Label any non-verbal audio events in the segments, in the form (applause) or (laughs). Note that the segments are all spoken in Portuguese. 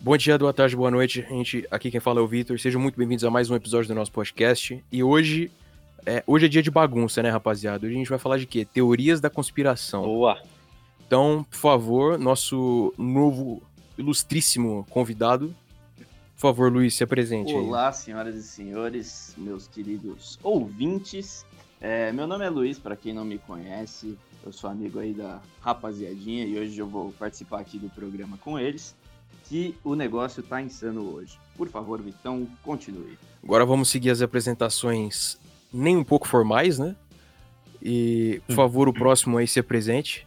Bom dia, boa tarde, boa noite, gente. Aqui quem fala é o Vitor. Sejam muito bem-vindos a mais um episódio do nosso podcast. E hoje é, hoje é dia de bagunça, né, rapaziada? Hoje a gente vai falar de quê? Teorias da conspiração. Boa. Então, por favor, nosso novo ilustríssimo convidado. Por favor, Luiz, se apresente. Olá, aí. senhoras e senhores, meus queridos ouvintes. É, meu nome é Luiz, para quem não me conhece. Eu sou amigo aí da rapaziadinha e hoje eu vou participar aqui do programa com eles. Que o negócio tá insano hoje. Por favor, Vitão, continue. Agora vamos seguir as apresentações nem um pouco formais, né? E, por favor, o próximo aí se apresente.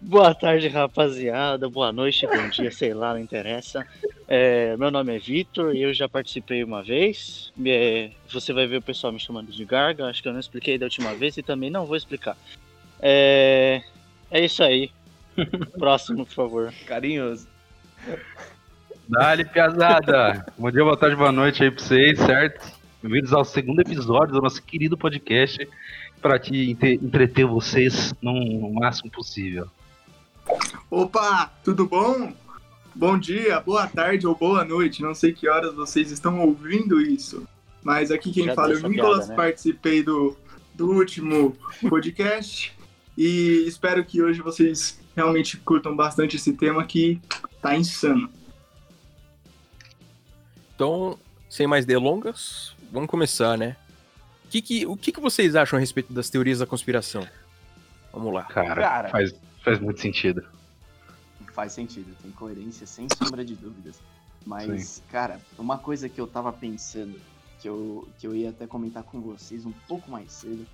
Boa tarde, rapaziada. Boa noite, bom dia, sei lá, não interessa. É, meu nome é Vitor e eu já participei uma vez. É, você vai ver o pessoal me chamando de Garga. Acho que eu não expliquei da última vez e também não vou explicar. É, é isso aí. (laughs) Próximo, por favor. Carinhoso. Dali, piazada. bom dia, boa tarde, boa noite aí pra vocês, certo? Bem-vindos ao segundo episódio do nosso querido podcast para te entreter vocês no máximo possível. Opa, tudo bom? Bom dia, boa tarde ou boa noite. Não sei que horas vocês estão ouvindo isso. Mas aqui quem Já fala é o Nicolas, piada, né? participei do, do último podcast e espero que hoje vocês realmente curtam bastante esse tema que tá insano. Então, sem mais delongas, vamos começar, né? Que que, o que, que vocês acham a respeito das teorias da conspiração? Vamos lá. Cara, Cara faz, faz muito sentido. Faz sentido, tem coerência sem sombra de dúvidas. Mas, Sim. cara, uma coisa que eu tava pensando, que eu, que eu ia até comentar com vocês um pouco mais cedo,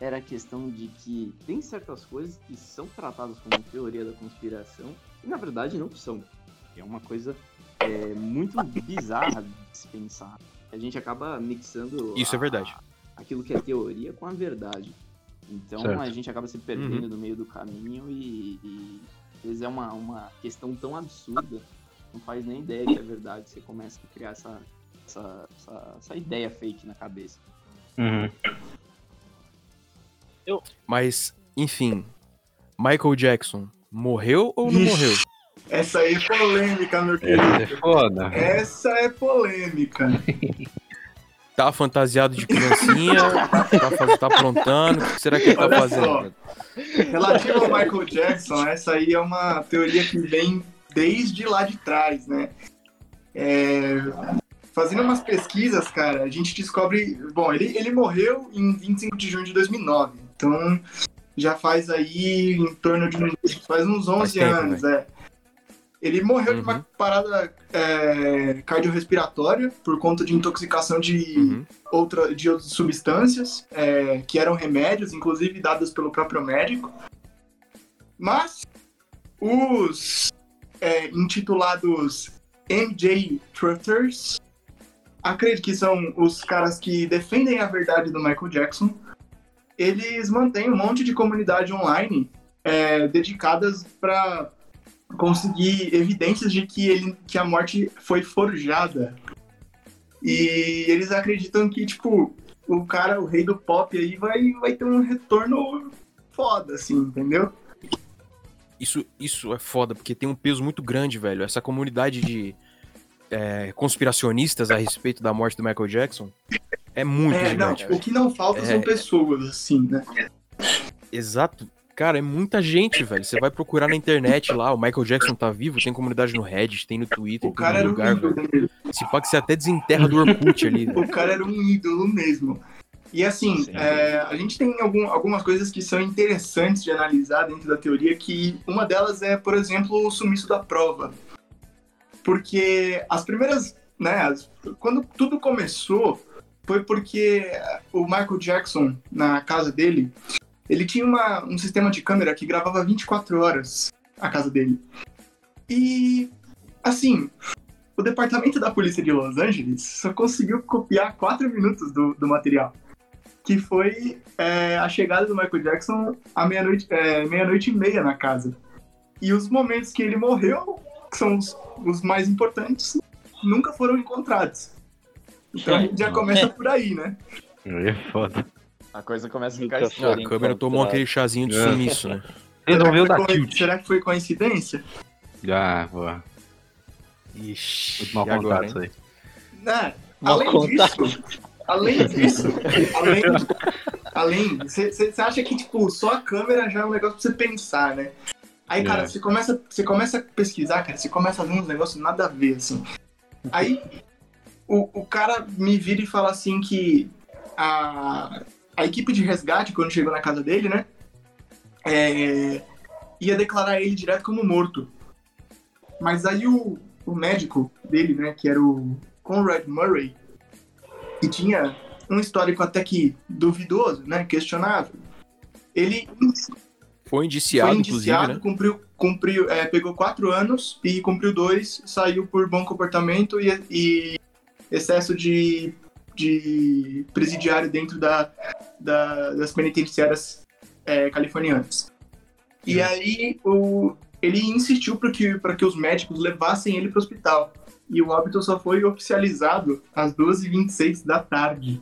era a questão de que tem certas coisas que são tratadas como teoria da conspiração e na verdade não são. É uma coisa é, muito bizarra de se pensar a gente acaba mixando. Isso a, é verdade. Aquilo que é teoria com a verdade. Então certo. a gente acaba se perdendo uhum. no meio do caminho e, e, às vezes é uma, uma questão tão absurda, não faz nem ideia que é verdade. Você começa a criar essa, essa, essa, essa ideia fake na cabeça. Uhum. Eu... Mas, enfim, Michael Jackson morreu ou não morreu? Essa aí é polêmica, meu querido. Essa é foda. Essa é polêmica. (laughs) Tá fantasiado de criancinha, tá, faz, tá aprontando, o que será que ele tá Olha fazendo? Só, relativo ao Michael Jackson, essa aí é uma teoria que vem desde lá de trás, né? É, fazendo umas pesquisas, cara, a gente descobre... Bom, ele, ele morreu em 25 de junho de 2009, então já faz aí em torno de... faz uns 11 faz tempo, anos, né? é. Ele morreu uhum. de uma uhum. parada é, cardiorrespiratória por conta de intoxicação de, uhum. outra, de outras substâncias, é, que eram remédios, inclusive dadas pelo próprio médico. Mas os é, intitulados MJ Truthers, acredito que são os caras que defendem a verdade do Michael Jackson, eles mantêm um monte de comunidade online é, dedicadas para conseguir evidências de que, ele, que a morte foi forjada. E eles acreditam que, tipo, o cara, o rei do pop aí, vai, vai ter um retorno foda, assim, entendeu? Isso, isso é foda, porque tem um peso muito grande, velho. Essa comunidade de é, conspiracionistas a respeito da morte do Michael Jackson é muito é, gigante. Não, tipo, o que não falta é... são pessoas, assim, né? Exato. Cara, é muita gente, velho. Você vai procurar na internet lá, o Michael Jackson tá vivo, tem comunidade no Reddit, tem no Twitter, o tem cara no lugar, um velho. Se pá que você até desenterra do Orkut ali. Velho. O cara era um ídolo mesmo. E assim, é, a gente tem algum, algumas coisas que são interessantes de analisar dentro da teoria, que uma delas é, por exemplo, o sumiço da prova. Porque as primeiras, né, as, quando tudo começou, foi porque o Michael Jackson, na casa dele, ele tinha uma, um sistema de câmera que gravava 24 horas a casa dele. E, assim, o departamento da polícia de Los Angeles só conseguiu copiar 4 minutos do, do material. Que foi é, a chegada do Michael Jackson à meia-noite é, meia -noite e meia na casa. E os momentos que ele morreu, que são os, os mais importantes, nunca foram encontrados. Então a gente já começa por aí, né? É foda. A coisa começa a ficar estranha. A câmera tomou aquele chazinho de é. sumiço, né? Resolveu dar tilt. Será que foi coincidência? Ah, boa. Ixi, Muito mal agora, contado isso aí. Né? Mal além contado. disso, além disso, além, além, você acha que tipo só a câmera já é um negócio pra você pensar, né? Aí, cara, É. você começa, você começa a pesquisar, cara, você começa a ver uns negócios nada a ver, assim. Aí o, o cara me vira e fala assim que a, a equipe de resgate, quando chegou na casa dele, né? é, ia declarar ele direto como morto. Mas aí o, o médico dele, né, que era o Conrad Murray, que tinha um histórico até que duvidoso, né, questionável, ele Foi indiciado, foi indiciado, né? cumpriu, cumpriu é, pegou quatro anos e cumpriu dois, saiu por bom comportamento e, e excesso de, de presidiário dentro da, da- das penitenciárias é, californianas. E aí o, ele insistiu para que, pra que os médicos levassem ele para o hospital. E o óbito só foi oficializado às 12h26 da tarde.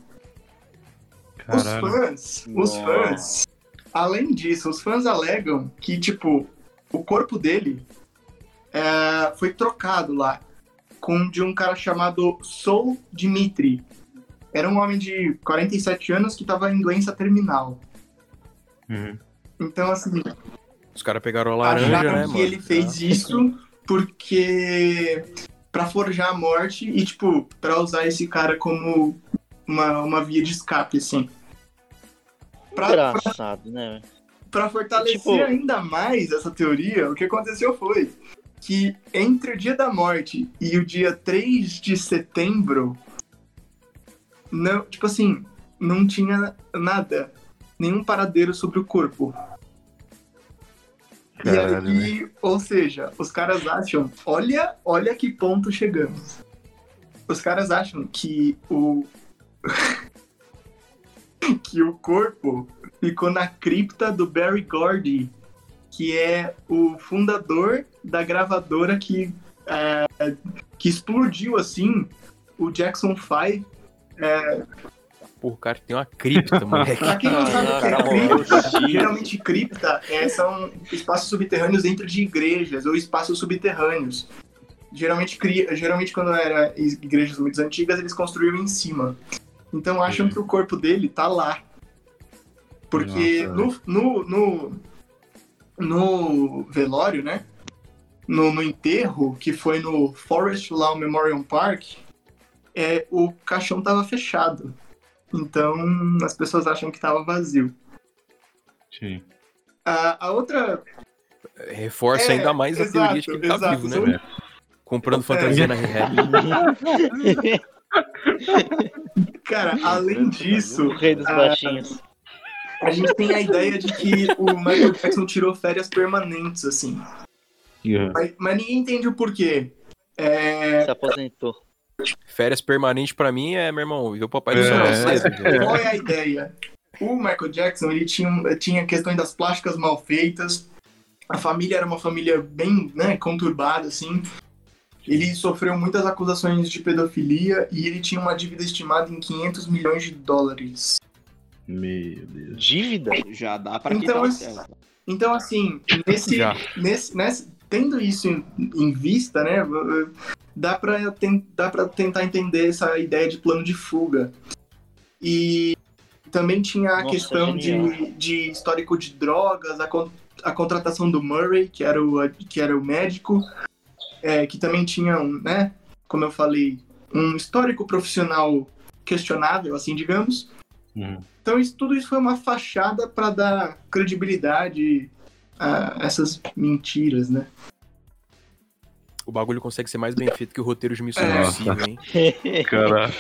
Os Caralho. fãs, os Nossa. fãs, além disso, os fãs alegam que, tipo, o corpo dele é, foi trocado lá com de um cara chamado Soul Dimitri. Era um homem de 47 anos que estava em doença terminal. Uhum. Então, assim, Os caras pegaram a laranja, acharam né, que mano? ele fez isso porque pra forjar a morte e, tipo, pra usar esse cara como uma, uma via de escape, assim. Pra, Engraçado, né? Pra fortalecer Tipo- ainda mais essa teoria, o que aconteceu foi que entre o dia da morte e o dia 3 de setembro, não, tipo assim, não tinha nada, nenhum paradeiro sobre o corpo. Caralho, e aí, ou seja, os caras acham, olha, olha que ponto chegamos. Os caras acham que o (laughs) que o corpo ficou na cripta do Barry Gordy, que é o fundador da gravadora que é, que explodiu assim o Jackson 5 Pô, o cara tem uma cripta, moleque. (laughs) Pra quem não sabe o que é cripta, mano. geralmente cripta é, são espaços subterrâneos dentro de igrejas ou espaços subterrâneos. Geralmente, cria, geralmente quando era igrejas muito antigas, eles construíam em cima. Então acham que o corpo dele tá lá. Porque Nossa, no, no, no, no velório, né? No, no enterro, que foi no Forest Lawn Memorial Park, é, o caixão tava fechado. Então as pessoas acham que tava vazio. Sim. A, a outra. Reforça É, ainda mais a exato, teoria de que ele tá exato. vivo, né, São- velho? Comprando fantasia na rehab. (laughs) Cara, além disso, O rei dos baixinhos. a gente tem a ideia de que o Michael Jackson tirou férias permanentes, assim. Uhum. Mas, mas ninguém entende o porquê. É, Se aposentou. Férias permanentes pra mim é, meu irmão, ver o papai do É. céu cedo, qual é a ideia? O Michael Jackson, ele tinha, tinha questões das plásticas mal feitas. A família era uma família bem né, conturbada, assim. Ele sofreu muitas acusações de pedofilia e ele tinha uma dívida estimada em 500 milhões de dólares. Meu Deus. Dívida? Já dá pra Então, quitar o esse- céu. Então, assim, nesse, nesse, nesse- tendo isso em, em vista, né, dá pra, ten- tentar entender essa ideia de plano de fuga. E também tinha a Nossa, questão de, de histórico de drogas, a, con- a contratação do Murray, que era o, que era o médico, é, que também tinha, um, né, como eu falei, um histórico profissional questionável, assim, digamos. Uhum. Então isso, tudo isso foi uma fachada para dar credibilidade a essas mentiras, né? O bagulho consegue ser mais bem feito que o roteiro de Missão É. Impossível, hein? (laughs) Caralho.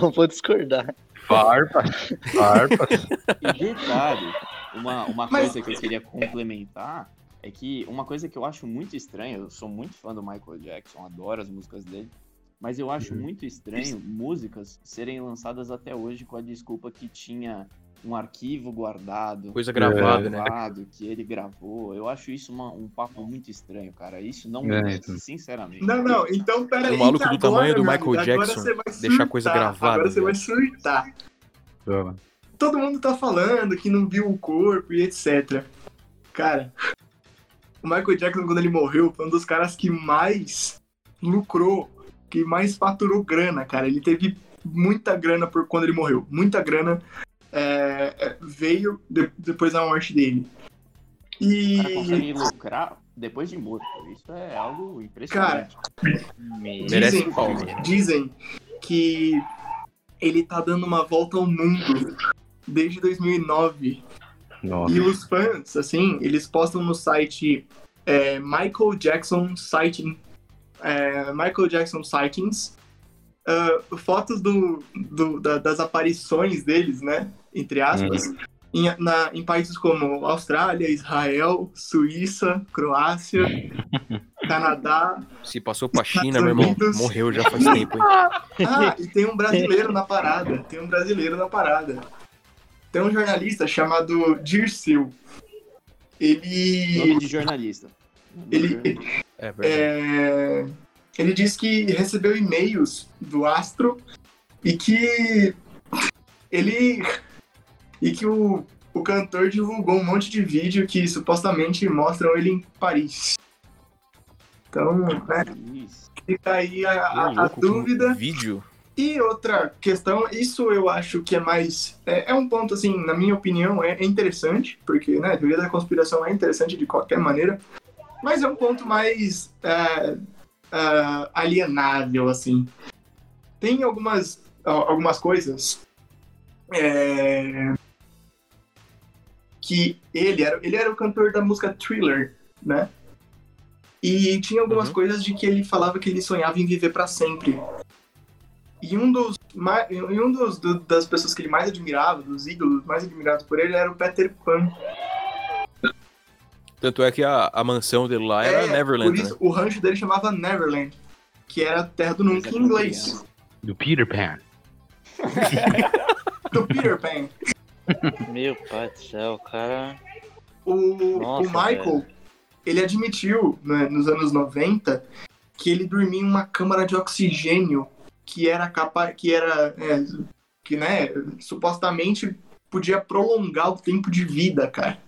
Não vou discordar. Farpas. Farpas. E detalhe, uma, uma Mas- coisa que eu queria complementar é que uma coisa que eu acho muito estranha, eu sou muito fã do Michael Jackson, adoro as músicas dele, mas eu acho Uhum. muito estranho músicas serem lançadas até hoje com a desculpa que tinha um arquivo guardado. Coisa gravada, É. né? gravado, que ele gravou. Eu acho isso uma- um papo muito estranho, cara. Isso não É, merece, então. sinceramente. Não, não, então peraí. O maluco do tamanho do Michael Jackson deixar a coisa gravada, Agora você vai surtar. Fala. Todo mundo tá falando que não viu o corpo e etc. Cara, o Michael Jackson, quando ele morreu, foi um dos caras que mais lucrou, que mais faturou grana, cara. Ele teve muita grana por quando ele morreu. Muita grana é, é, veio de- depois da morte dele. O cara E. consegue lucrar depois de morto. Isso é algo impressionante. Me- Merece Dizem, dizem que ele tá dando uma volta ao mundo desde 2009. Nossa. E os fãs, assim, eles postam no site é, Michael Jackson Sighting, é, Michael Jackson Sightings, ah, fotos do, do- da- das aparições deles, né? Entre aspas, em, na- em países como Austrália, Israel, Suíça, Croácia, (laughs) Canadá. Se passou pra China, meu irmão, morreu já faz tempo, hein? (laughs) Ah, e tem um brasileiro na parada. Tem um brasileiro na parada. Tem um jornalista chamado Dirceu. Ele. Nome de jornalista. Ele, É verdade. é, ele disse que recebeu e-mails do Astro e que ele e que o, o cantor divulgou um monte de vídeo que supostamente mostram ele em Paris. Então, né, fica aí a, a- a dúvida. Vídeo? E outra questão, isso eu acho que é mais. É, é um ponto, assim, na minha opinião, é, é interessante, porque, né, a teoria da conspiração é interessante de qualquer maneira, mas é um ponto mais é, é, alienável, assim. Tem algumas, al- algumas coisas é, que ele era, ele era o cantor da música Thriller, né? E tinha algumas Uhum. coisas de que ele falava que ele sonhava em viver pra sempre. E um dos e um dos do- das pessoas que ele mais admirava, dos ídolos mais admirados por ele, era o Peter Pan. Tanto é que a, a mansão dele lá era É, Neverland, Por isso né? o rancho dele chamava Neverland, que era a terra do nunca em inglês. Do Peter Pan. (laughs) Do Peter Pan. Meu pai do céu, cara. O, Nossa, o Michael, ele admitiu né, nos anos 90 que ele dormia em uma câmara de oxigênio que era capaz, que era, é, que né, supostamente podia prolongar o tempo de vida, cara.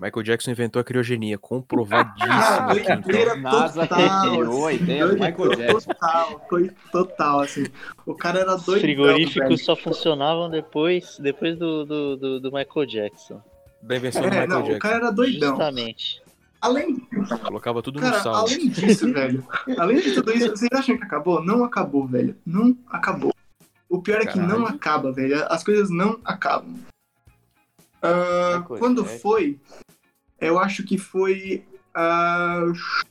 Michael Jackson inventou a criogenia, comprovadíssimo Ah, aqui, então. doideira NASA total, criou a assim, ideia do doideira Michael Jackson. Total, foi total, assim. O cara era Os doido. frigoríficos só funcionavam depois, depois do, do, do, do Michael Jackson. Da invenção do É, Michael não, o Jackson. cara era doidão. Justamente. Além, Colocava tudo no cara, sal. além disso, velho. Além de tudo isso, vocês acham que acabou? Não acabou, velho. Não acabou. O pior é que não Caralho. acaba, velho. As coisas não acabam. Michael quando foi? Eu acho que foi. ah,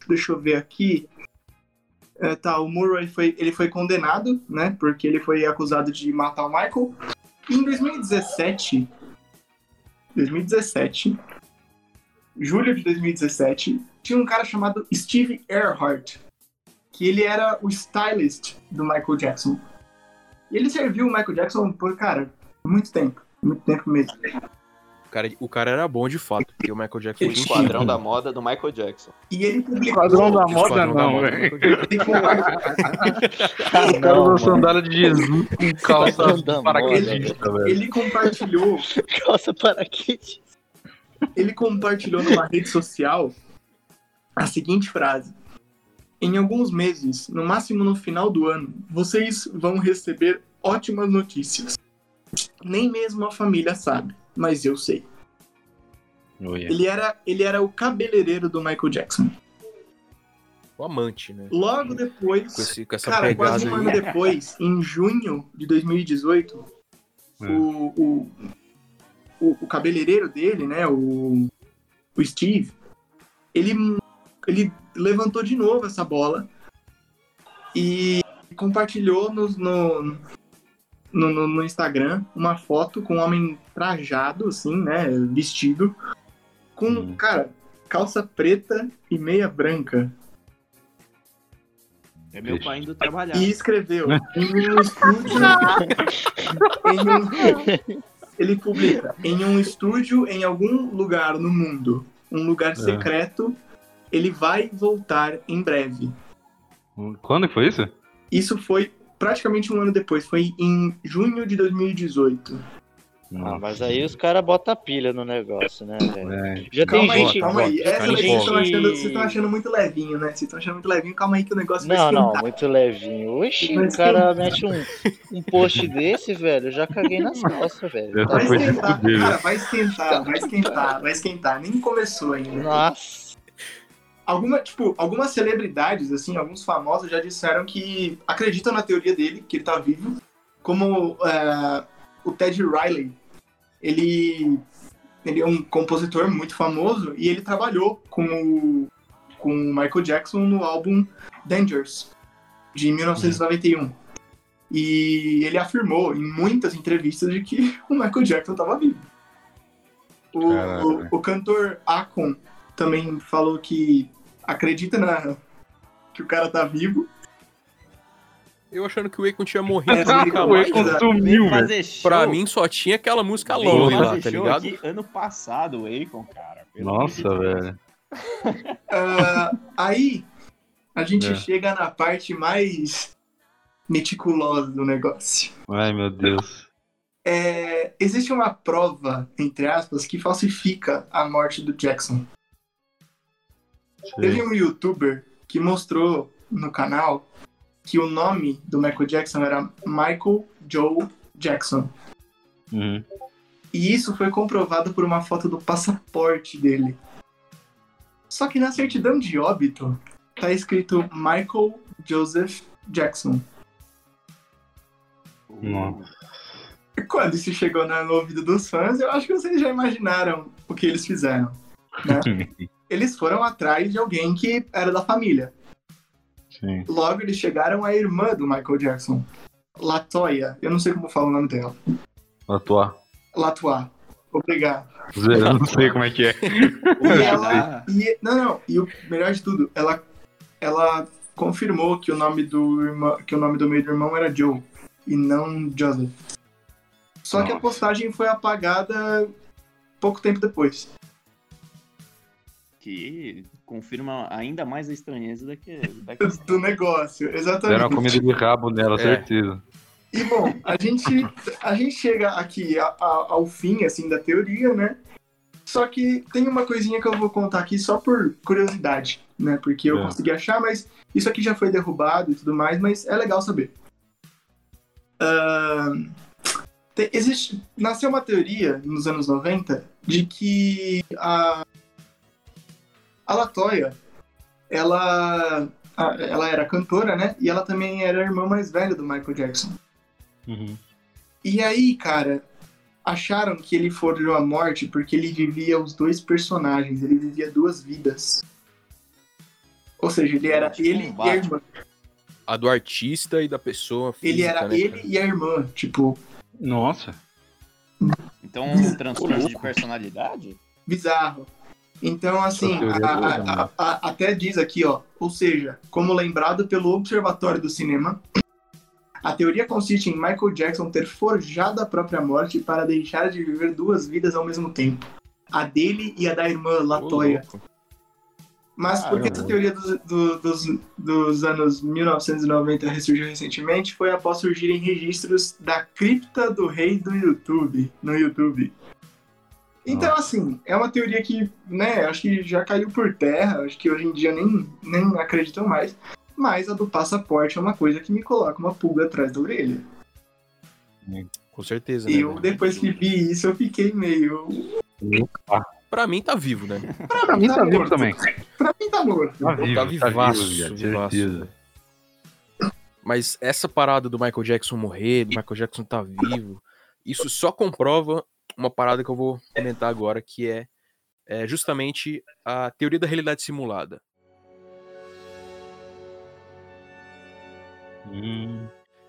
deixa eu ver aqui. É, tá, o Murray foi, ele foi condenado, né? Porque ele foi acusado de matar o Michael. E em 2017. 2017. Julho de 2017. Tinha um cara chamado Steve Earhart. Que ele era o stylist do Michael Jackson. E ele serviu o Michael Jackson por, cara, muito tempo. Muito tempo mesmo. O cara, o cara era bom de fato, porque o Michael Jackson foi Esquadrão da moda do Michael Jackson. E ele publicou. Padrão da moda Esquadrão não, velho. O cara usou sandália de Jesus com calça paraquedista, velho. ele compartilhou Calça paraquedas. ele compartilhou numa rede social a seguinte frase: Em alguns meses, no máximo no final do ano, vocês vão receber ótimas notícias. Nem mesmo a família sabe, mas eu sei. Olha. Ele era, ele era o cabeleireiro do Michael Jackson. O amante, né? Logo depois, Com, esse, com essa cara, quase um ano aí. depois, em junho de 2018, É. o, o, o, o cabeleireiro dele, né, o, o Steve, ele, ele levantou de novo essa bola e compartilhou no, no, no, no- no Instagram uma foto com um homem trajado, assim, né, vestido, com, Hum. cara, calça preta e meia branca. É meu pai indo trabalhar. E escreveu em um (laughs) estúdio. em um- ele publica em um estúdio em algum lugar no mundo, um lugar secreto. Ele vai voltar em breve. Quando que foi isso? Isso foi praticamente um ano depois, foi em junho de 2018. Ah, mas aí os caras botam pilha no negócio, né, velho? É. Já Calma tem aí, gente. calma aí. Essa daí vocês estão achando, vocês estão achando muito levinho, né? Vocês estão achando muito levinho, calma aí que o negócio vai Não, não, esquentar. muito levinho. Oxi, o cara esquentar. mete um, um post desse, velho. Eu já caguei nas costas, velho. Tá Vai de esquentar, cara, vai esquentar, vai esquentar, vai esquentar. Nem começou ainda. Nossa. Alguma, tipo, algumas celebridades, assim, alguns famosos já disseram que acreditam na teoria dele, que ele tá vivo. Como é, o Ted Riley. Ele, ele é um compositor muito famoso e ele trabalhou com o, com o Michael Jackson no álbum Dangers, de 1991. E ele afirmou em muitas entrevistas de que (laughs) o Michael Jackson estava vivo. O, o, o cantor Akon também falou que acredita na, que o cara tá vivo. Eu achando que o Akon tinha morrido (laughs) nunca o. Akon né? sumiu, velho. Pra mim só tinha aquela música longa lá, tá ligado? aqui ano passado, o Akon, cara. Nossa, velho. (laughs) Ah, aí a gente É. chega na parte mais meticulosa do negócio. Ai, meu Deus. É, existe uma prova, entre aspas, que falsifica a morte do Jackson. Teve um youtuber que mostrou no canal que o nome do Michael Jackson era Michael Joe Jackson. Uhum. E isso foi comprovado por uma foto do passaporte dele. Só que na certidão de óbito tá escrito Michael Joseph Jackson. Nossa. Quando isso chegou na- no ouvido dos fãs, eu acho que vocês já imaginaram o que eles fizeram. né? (laughs) Eles foram atrás de alguém que era da família. Sim. Logo, eles chegaram à irmã do Michael Jackson, Latoya. Eu não sei como fala o nome dela. Atuar. Latoya. Obrigado. Eu não sei como é que é. E ela. E, não, não. E o melhor de tudo, ela, ela confirmou que o nome do irmão, que o nome do meio do irmão era Joe e não Joseph. Só que a Nossa. postagem foi apagada pouco tempo depois. Que confirma ainda mais a estranheza da, que, da questão. (laughs) Do negócio, Deram uma exatamente. comida de rabo nela, É. certeza. E bom, a gente, a gente chega aqui a- a- ao fim assim da teoria, né? Só que tem uma coisinha que eu vou contar aqui só por curiosidade, né? Porque eu É. consegui achar, mas isso aqui já foi derrubado e tudo mais, mas é legal saber. Ahn, tem- existe, nasceu uma teoria nos anos 90 de que a, a Latoya, ela, a- ela era cantora, né? E ela também era a irmã mais velha do Michael Jackson. Uhum. E aí, cara, acharam que ele forjou a morte porque ele vivia os dois personagens, ele vivia duas vidas. Ou seja, ele era Tipo um ele e a irmã. A do artista e da pessoa Ele física, era né, ele cara? e a irmã, tipo, Nossa. Então, um transtorno de personalidade? bizarro. Então, assim, a- é a- né? a- a- até diz aqui, ó, ou seja, como lembrado pelo Observatório do Cinema, a teoria consiste em Michael Jackson ter forjado a própria morte para deixar de viver duas vidas ao mesmo tempo. A dele e a da irmã Latoya. Mas porque essa teoria dos, do- dos, dos anos 1990 ressurgiu recentemente foi após surgirem registros da cripta do rei do YouTube, no YouTube. Então, assim, é uma teoria que, né, acho que já caiu por terra, acho que hoje em dia nem, nem acreditam mais. Mas a do passaporte é uma coisa que me coloca uma pulga atrás da orelha. Com certeza, né? Eu, velho? depois que vi isso, eu fiquei meio. Pra mim tá vivo, né? (laughs) Pra mim tá vivo morto. também. Pra mim tá morto. Tá vivo, tá tá vivaço, vivo, viado, vivaço, certeza. Mas essa parada do Michael Jackson morrer, do Michael Jackson tá vivo, isso só comprova uma parada que eu vou comentar agora, que é, é justamente a teoria da realidade simulada. Hum,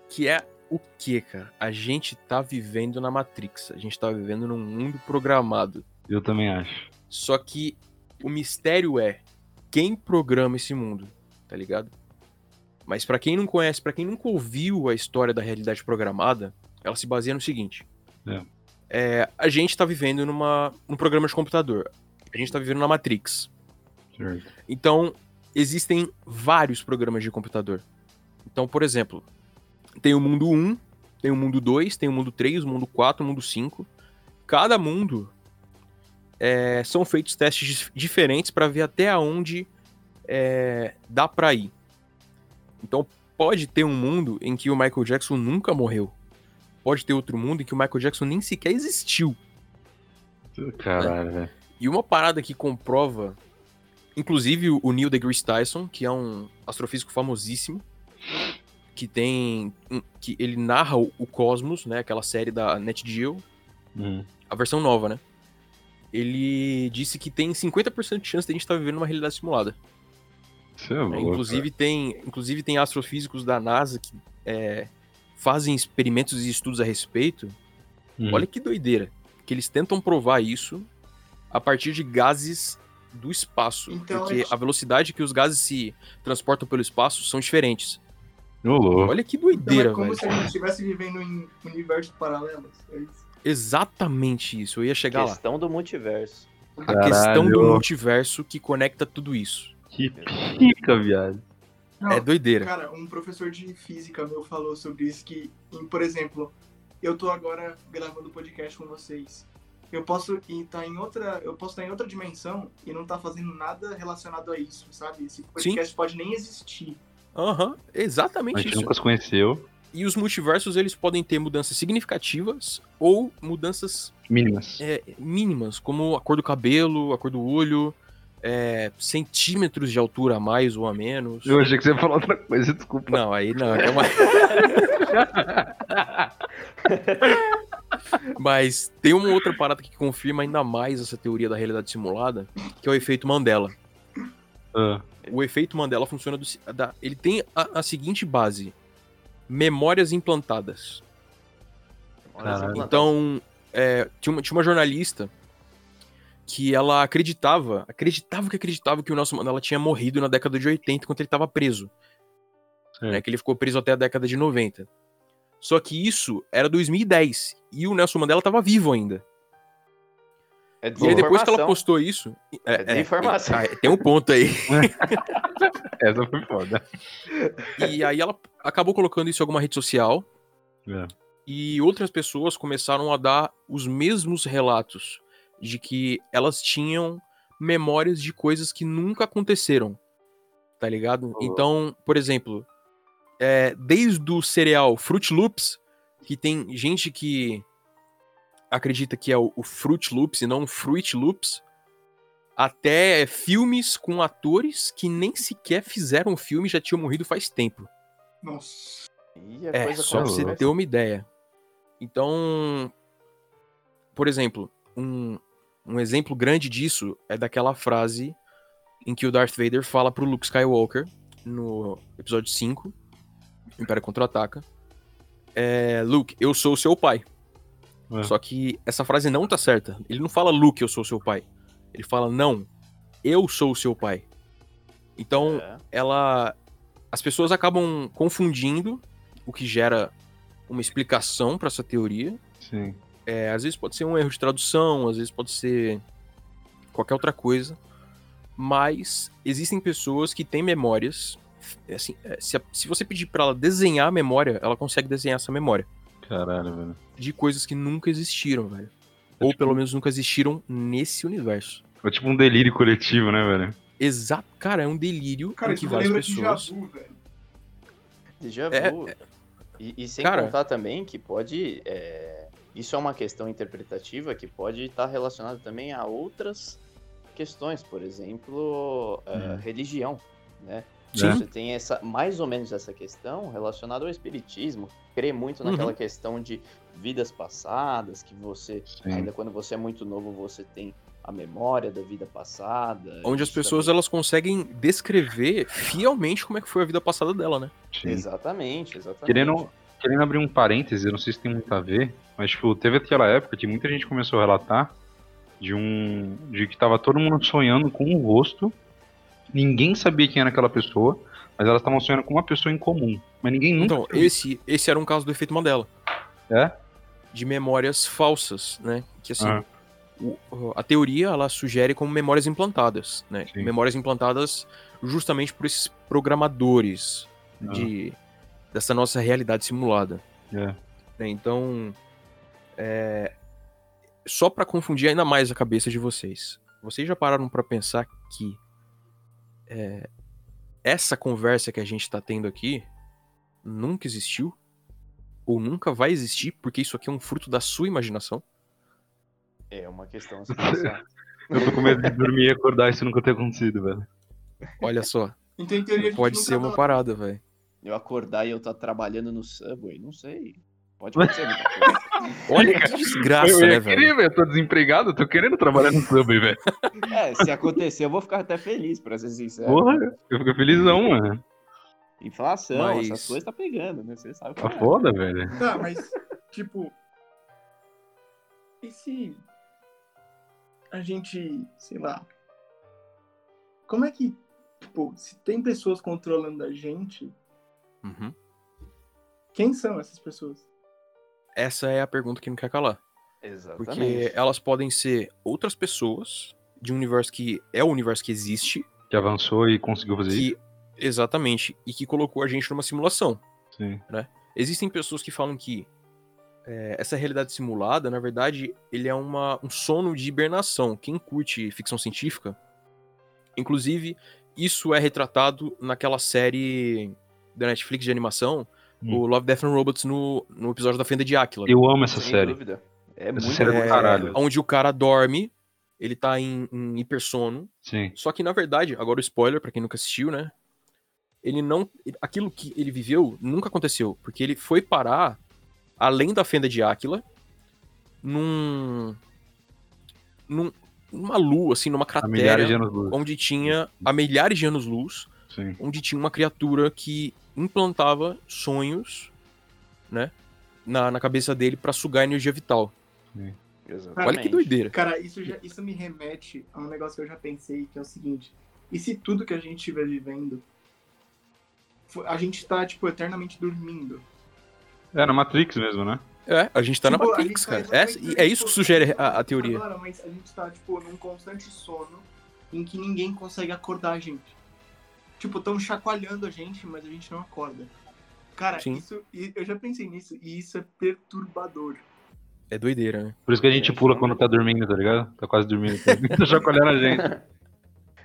Que é o que, cara? A gente tá vivendo na Matrix. A gente tá vivendo num mundo programado. eu também acho. Só que o mistério é quem programa esse mundo, tá ligado? Mas pra quem não conhece, pra quem nunca ouviu a história da realidade programada, ela se baseia no seguinte: É. É, a gente tá vivendo numa, num programa de computador. A gente tá vivendo na Matrix. Certo. Então, existem vários programas de computador. Então, por exemplo, tem o mundo 1, tem o mundo 2, tem o mundo 3, o mundo 4, o mundo 5. cada mundo é, são feitos testes dif- diferentes para ver até onde é, dá pra ir. Então pode ter um mundo em que o Michael Jackson nunca morreu. Pode ter outro mundo em que o Michael Jackson nem sequer existiu. Caralho, velho. E uma parada que comprova, inclusive o Neil deGrasse Tyson, que é um astrofísico famosíssimo, que tem, que ele narra o, Cosmos, né, aquela série da Net Geo, Hum. a versão nova, né? Ele disse que tem 50% de chance de a gente estar vivendo uma realidade simulada. Você é É, louco. inclusive, tem, inclusive tem astrofísicos da NASA que é, fazem experimentos e estudos a respeito. Hum. Olha que doideira. Que eles tentam provar isso a partir de gases do espaço. Então, porque é- a velocidade que os gases se transportam pelo espaço são diferentes. Ô, louco. Olha que Então doideira, é como velho. se a gente estivesse vivendo em universos paralelos. É isso. Exatamente isso. Eu ia chegar lá. Questão do multiverso. A questão do multiverso que conecta tudo isso. Que pica, viado. Não, É doideira. Cara, um professor de física meu falou sobre isso que, por exemplo, eu tô agora gravando podcast com vocês. Eu posso estar em outra, eu posso estar em outra dimensão e não estar fazendo nada relacionado a isso, sabe? Esse podcast pode nem existir. Aham, A exatamente gente isso. nunca se conheceu. E os multiversos, eles podem ter mudanças significativas ou mudanças Mínimas. é, mínimas, como a cor do cabelo, a cor do olho, é, centímetros de altura a mais ou a menos. Eu achei que você ia falar outra coisa, desculpa. Não, aí não. É uma... (laughs) Mas tem uma outra parada que confirma ainda mais essa teoria da realidade simulada, que é o efeito Mandela. Ah, O efeito Mandela funciona do, da- ele tem a, a seguinte base: memórias implantadas. Caralho. Então, é, tinha, uma, tinha uma jornalista que ela acreditava, acreditava que acreditava que o Nelson Mandela tinha morrido na década de 80 enquanto ele estava preso. Certo. Né, que ele ficou preso até a década de 90. Só que isso era 2010 e o Nelson Mandela estava vivo ainda. É E aí depois que ela postou isso, É desinformação. é, tem um ponto aí. (laughs) essa foi foda. E aí ela acabou colocando isso em alguma rede social É. e outras pessoas começaram a dar os mesmos relatos de que elas tinham memórias de coisas que nunca aconteceram. Tá ligado? Então, por exemplo, é, desde o cereal Fruit Loops, que tem gente que acredita que é o, o Fruit Loops e não o Fruit Loops, até filmes com atores que nem sequer fizeram o filme e já tinham morrido faz tempo. Nossa. É, coisa só pra você ter uma ideia. Então, por exemplo, um, um exemplo grande disso é daquela frase em que o Darth Vader fala pro Luke Skywalker no episódio 5, Império Contra-Ataca. É, Luke, eu sou o seu pai. É. Só que essa frase não tá certa. Ele não fala Luke, eu sou o seu pai. Ele fala não, eu sou o seu pai. Então, É. ela as pessoas acabam confundindo o que gera uma explicação para essa teoria. Sim. É, às vezes pode ser um erro de tradução, às vezes pode ser qualquer outra coisa, mas existem pessoas que têm memórias. é Assim, é, se, a- se você pedir para ela desenhar a memória, ela consegue desenhar essa memória Caralho, velho. de coisas que nunca existiram, velho. Ou tipo- pelo menos nunca existiram nesse universo. É tipo um delírio coletivo, né, velho? Exato, cara, é um delírio Cara, que várias lembra de pessoas. Javu, velho. Déjà É, vu. E, e sem Cara- contar também que pode. é, Isso é uma questão interpretativa que pode estar relacionada também a outras questões, por exemplo, é, Hum. religião, né? Sim. Você tem essa, mais ou menos essa questão relacionada ao espiritismo, crê muito Uhum. naquela questão de vidas passadas, que você, Sim. ainda quando você é muito novo, você tem a memória da vida passada. Onde as pessoas também- elas conseguem descrever fielmente como é que foi a vida passada dela, né? Sim. Exatamente, exatamente. Querendo, querendo abrir um parêntese, eu não sei se tem muito a ver, mas tipo, teve aquela época que muita gente começou a relatar de um. de que tava todo mundo sonhando com um rosto, ninguém sabia quem era aquela pessoa, mas elas estavam sonhando com uma pessoa em comum. Mas ninguém nunca. Então, esse, esse era um caso do efeito Mandela. É? De memórias falsas, né? Que assim, Ah. o- a teoria ela sugere como memórias implantadas, né? Sim. Memórias implantadas justamente por esses programadores Ah. de, dessa nossa realidade simulada. É. né? Então, é, só pra confundir ainda mais a cabeça de vocês. Vocês já pararam pra pensar que é, essa conversa que a gente tá tendo aqui nunca existiu? Ou nunca vai existir, porque isso aqui é um fruto da sua imaginação? É uma questão a se pensar. (laughs) Eu tô com medo de dormir e acordar e isso nunca ter acontecido, velho. Olha só, Então, em teoria, pode ser uma parada, velho. Eu acordar e eu tá trabalhando no Subway, não sei. Pode acontecer muita coisa. (laughs) Olha que desgraça, eu né, ia velho? querer, velho. Eu tô desempregado, eu tô querendo trabalhar no Subway, velho. (laughs) É, se acontecer, eu vou ficar até feliz, pra ser sincero. Porra, eu fico felizão, mano. Inflação, Mas- essas coisas tá pegando, né? Você sabe Tá como é. foda, velho. Tá, mas, tipo. E se. A gente. Sei lá. Como é que. Tipo, se tem pessoas controlando a gente, Uhum. quem são essas pessoas? Essa é a pergunta que não quer calar. Exatamente. Porque elas podem ser outras pessoas de um universo que é o universo que existe, Que avançou e conseguiu fazer isso. que exatamente, e que colocou a gente numa simulação. Sim. Existem pessoas que falam que é, essa realidade simulada, na verdade, ele é uma, um sono de hibernação. Quem curte ficção científica, inclusive, isso é retratado naquela série da Netflix de animação, Hum. o Love, Death and Robots, no, no episódio da Fenda de Áquila. Eu amo essa Sem série. dúvida. É Essa muito série é do É, caralho. onde o cara dorme, ele tá em, em hipersono, Sim. Só que, na verdade, agora o spoiler, pra quem nunca assistiu, né? Ele não. Aquilo que ele viveu nunca aconteceu. Porque ele foi parar além da fenda de Áquila, num. num numa lua, assim, numa Há milhares de cratera, anos luz. onde tinha, há milhares de anos-luz, Sim. onde tinha uma criatura que implantava sonhos, né? Na, na cabeça dele pra sugar energia vital. Exatamente. Olha que doideira. Cara, isso, já, isso me remete a um negócio que eu já pensei, que é o seguinte. E se tudo que a gente estiver vivendo. A gente tá, tipo, eternamente dormindo. É, na Matrix mesmo, né? É, a gente tá na Tipo, a Matrix, tá cara. É, é isso que sugere a, a teoria. Agora, mas a gente tá, tipo, num constante sono em que ninguém consegue acordar a gente. Tipo, estão chacoalhando a gente, mas a gente não acorda. Cara, Sim. isso. Eu já pensei nisso, e isso é perturbador. É doideira, né? Por isso que a gente pula quando tá dormindo, tá ligado? Tá quase dormindo. Tá (laughs) chacoalhando a gente. (laughs)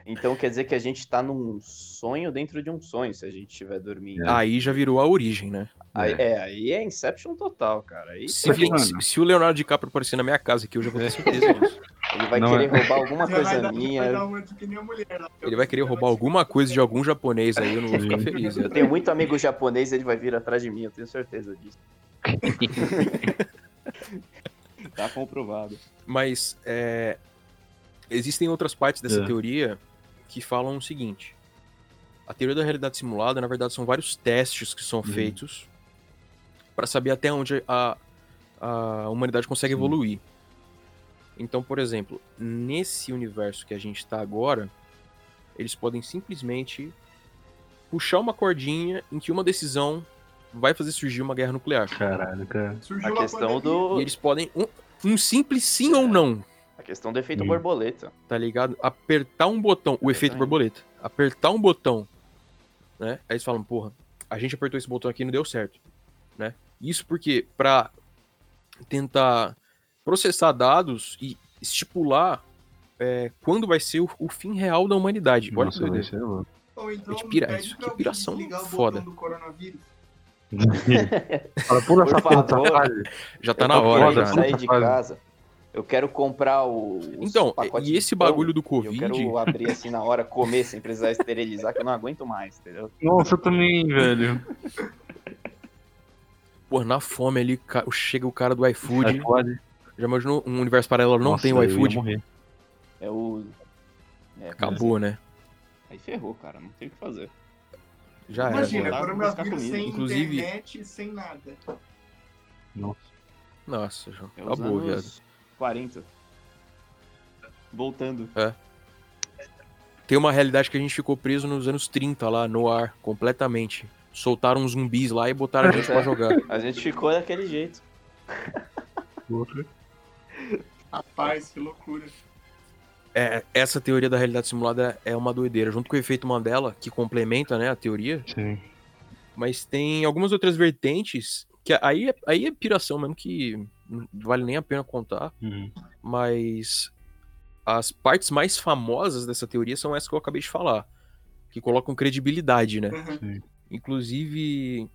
Então quer dizer que a gente tá num sonho dentro de um sonho, se a gente estiver dormindo. É. Aí já virou a origem, né? Aí, é, aí é Inception total, cara. Aí Se, se- se o Leonardo DiCaprio aparecer na minha casa aqui, eu já vou ter certeza disso. (laughs) ele vai Não querer é. roubar alguma Você vai coisa dar- minha. vai dar uma de que nem a mulher lá. Ele vai querer roubar alguma coisa de algum japonês aí, eu não vou ficar feliz. Eu né? tenho muito amigo japonês, ele vai vir atrás de mim, eu tenho certeza disso. (laughs) tá comprovado. Mas é, existem outras partes dessa É. teoria que falam o seguinte. A teoria da realidade simulada, na verdade, são vários testes que são Uhum. feitos para saber até onde a, a humanidade consegue Sim. evoluir. Então, por exemplo, nesse universo que a gente está agora, eles podem simplesmente puxar uma cordinha em que uma decisão vai fazer surgir uma guerra nuclear. Caralho, cara. Surgiu A uma questão do. E eles podem. Um, um simples sim ou não, A questão do efeito Sim. borboleta. tá ligado? Apertar um botão, o efeito Exatamente. borboleta. Apertar um botão, né? Aí eles falam, porra, a gente apertou esse botão aqui e não deu certo, né? Isso porque pra tentar processar dados e estipular é, quando vai ser o, o fim real da humanidade. Olha que Nossa, doideira. ser louco. Ou então, É pira- isso, que piração foda. (laughs) Fala, pula Por essa porra. Já tá Eu na hora, já. né? sair de casa. Eu quero comprar o. Então, e esse pão, bagulho do e Eu Covid, quero abrir assim na hora, comer sem precisar esterilizar, que eu não aguento mais, entendeu? Nossa, eu também, velho. pô, na fome ali, chega o cara do iFood. iFood. Já imaginou um universo paralelo não Nossa, tem o iFood? É o. É, Acabou, né? Aí ferrou, cara. Não tem o que fazer. Já era. Imagina, voltar a buscar coronavírus comida. sem Inclusive- internet, sem nada. Nossa. Nossa, João. É Acabou, anos viado. 40. Voltando. Tem uma realidade que a gente ficou preso nos anos 30 lá, no ar, completamente. Soltaram uns zumbis lá e botaram a gente pra (laughs) jogar. A gente ficou daquele jeito. Rapaz, que loucura. É, essa teoria da realidade simulada é uma doideira, junto com o efeito Mandela, que complementa né, a teoria. Sim. Mas tem algumas outras vertentes que aí é, aí é piração mesmo que não vale nem a pena contar, Uhum. mas as partes mais famosas dessa teoria são essas que eu acabei de falar, que colocam credibilidade, né? Uhum. Inclusive,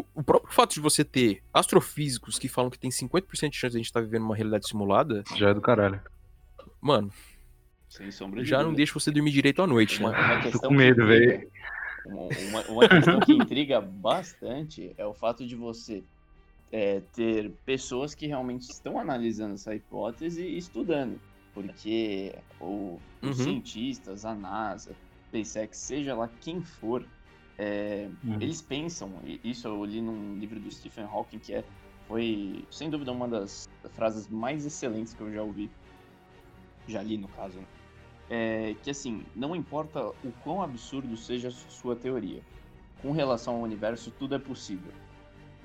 o, o próprio fato de você ter astrofísicos que falam que tem 50% de chance de a gente estar vivendo uma realidade simulada, Já é do caralho. mano, Sem sombra de já não dúvida. deixa você dormir direito à noite, Uma, né? Tô com medo, velho. Uma, uma- uma questão que intriga bastante é o fato de você é, ter pessoas que realmente estão analisando essa hipótese e estudando. Porque o- os Uhum. cientistas, a NASA, SpaceX, seja lá quem for, é, Uhum. eles pensam, e isso eu li num livro do Stephen Hawking, que é, foi, sem dúvida, uma das frases mais excelentes que eu já ouvi. Já li, no caso, né? É, que assim, não importa o quão absurdo seja a sua teoria, com relação ao universo, tudo é possível.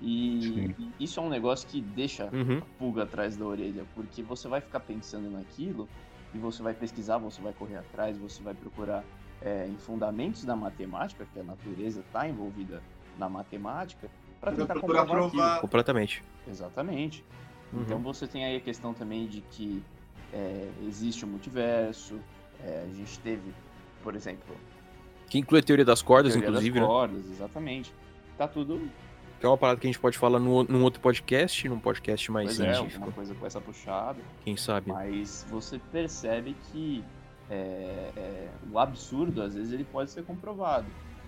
E isso é um negócio que deixa Uhum. pulga atrás da orelha, porque você vai ficar pensando naquilo e você vai pesquisar, você vai correr atrás, você vai procurar é, em fundamentos da matemática, que a natureza está envolvida na matemática, para Pra tentar comprovar provar. aquilo. Completamente. Exatamente. Uhum. Então você tem aí a questão também de que é, existe o multiverso, é, a gente teve, por exemplo, Que inclui a teoria das cordas, teoria inclusive, das né? cordas, exatamente. Tá tudo, Que é uma parada que a gente pode falar no, num outro podcast, num podcast mais pois é, científico. alguma coisa com essa puxada. Quem sabe? Mas você percebe que é, é, o absurdo, às vezes, ele pode ser comprovado.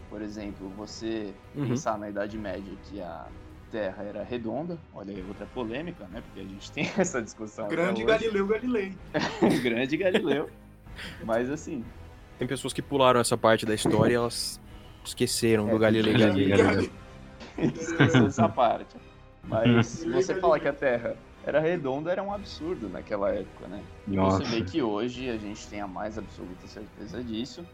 Por exemplo, você Uhum. pensar na Idade Média que a Terra era redonda, olha aí outra polêmica, né? Porque a gente (laughs) tem essa discussão. Grande. Galileu Galilei. (laughs) Grande Galileu. Mas assim, Tem pessoas que pularam essa parte da história e elas esqueceram É, do Galilei (laughs) tem- Galilei. Galilei. esqueceu essa parte. Mas se Galileu você falar que a Terra era redonda, era um absurdo naquela época, né? E Nossa. você vê que hoje a gente tem a mais absoluta certeza disso.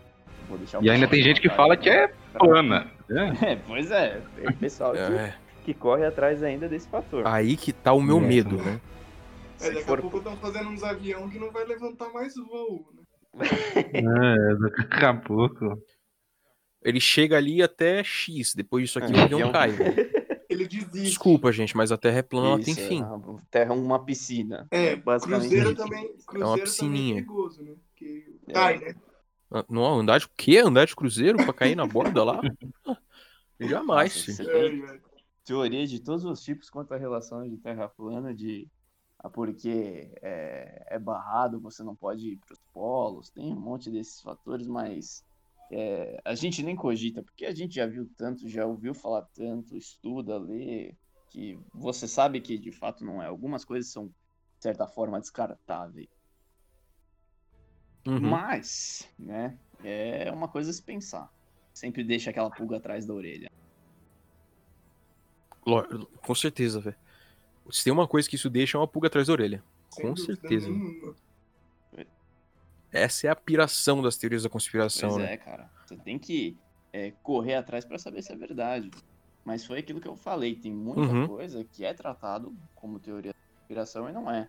Vou deixar o E ainda tem gente que fala que é plana. né? (laughs) É, pois é. Tem pessoal que, É, que corre atrás ainda desse fator. aí que tá o meu É. medo, né? É, daqui for- a pouco estão fazendo uns avião que não vai levantar mais voo, né? (laughs) É, daqui a pouco. Ele chega ali até X, depois disso aqui É, o avião cai. (laughs) Ele desiste. Desculpa, gente, mas a Terra é plana, ela tem Isso, fim. a Terra é uma piscina. É, Basicamente cruzeiro isso. também, cruzeiro É uma também piscininha. é perigoso, né? É. cai, né? Ah, Não, andar de o quê? Andar de cruzeiro pra cair na borda lá? (laughs) Jamais, Nossa, É, tem é. teoria de todos os tipos quanto à relação de Terra plana, de porque é, é barrado, você não pode ir para os polos, tem um monte desses fatores, mas é, a gente nem cogita, porque a gente já viu tanto, já ouviu falar tanto, estuda, lê, que você sabe que de fato não é. Algumas coisas são, de certa forma, descartáveis. Uhum. Mas, né, é uma coisa a se pensar. Sempre deixa aquela pulga atrás da orelha. Com certeza, velho. Se tem uma coisa que isso deixa, é uma pulga atrás da orelha. Sem Com certeza. nenhuma. Essa é a piração das teorias da conspiração, Pois né? é, cara. Você tem que é, correr atrás pra saber se é verdade. Mas foi aquilo que eu falei. Tem muita Uhum. coisa que é tratado como teoria da conspiração e não é,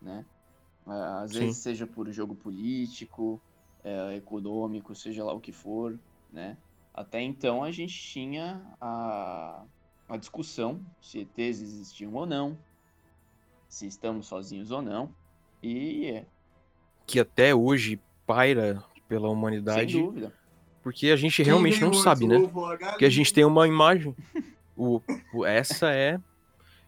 né? Às Sim. vezes seja por jogo político, é, econômico, seja lá o que for, né? Até então a gente tinha a, a discussão se ETs existiam ou não, se estamos sozinhos ou não. E Que até hoje paira pela sem humanidade, dúvida. porque a gente Quem realmente não sabe, né? Porque a gente tem uma imagem. O, o- essa é.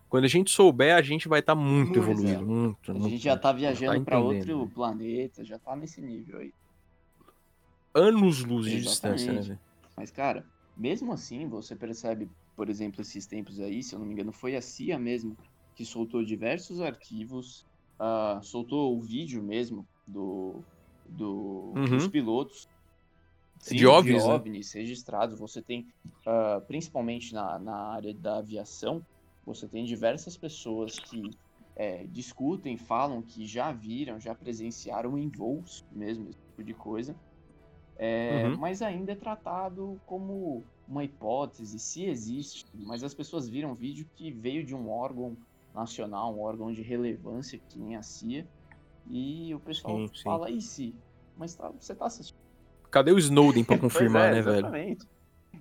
Quando a gente souber, a gente vai estar muito Muito, evoluído. é. Muito, A muito, gente já tá viajando pra entendendo, outro planeta, já tá nesse nível aí. Anos-luz de Exatamente. distância, né? Mas, cara, mesmo assim, você percebe, por exemplo, esses tempos aí, se eu não me engano, foi a CIA mesmo que soltou diversos arquivos, ah, soltou o vídeo mesmo do, do Uhum. dos pilotos. De OVNIs, né? OVNIs registrados. Você tem, ah, principalmente na, na área da aviação, você tem diversas pessoas que é, discutem, falam que já viram, já presenciaram em voos mesmo, esse tipo de coisa. É, Uhum. Mas ainda é tratado como uma hipótese, se existe. Mas as pessoas viram vídeo que veio de um órgão nacional, um órgão de relevância que nem a CIA. E o pessoal Sim, sim. fala, e se? Mas tá- você tá assistindo. Cadê o Snowden pra (laughs) confirmar, é, né, velho?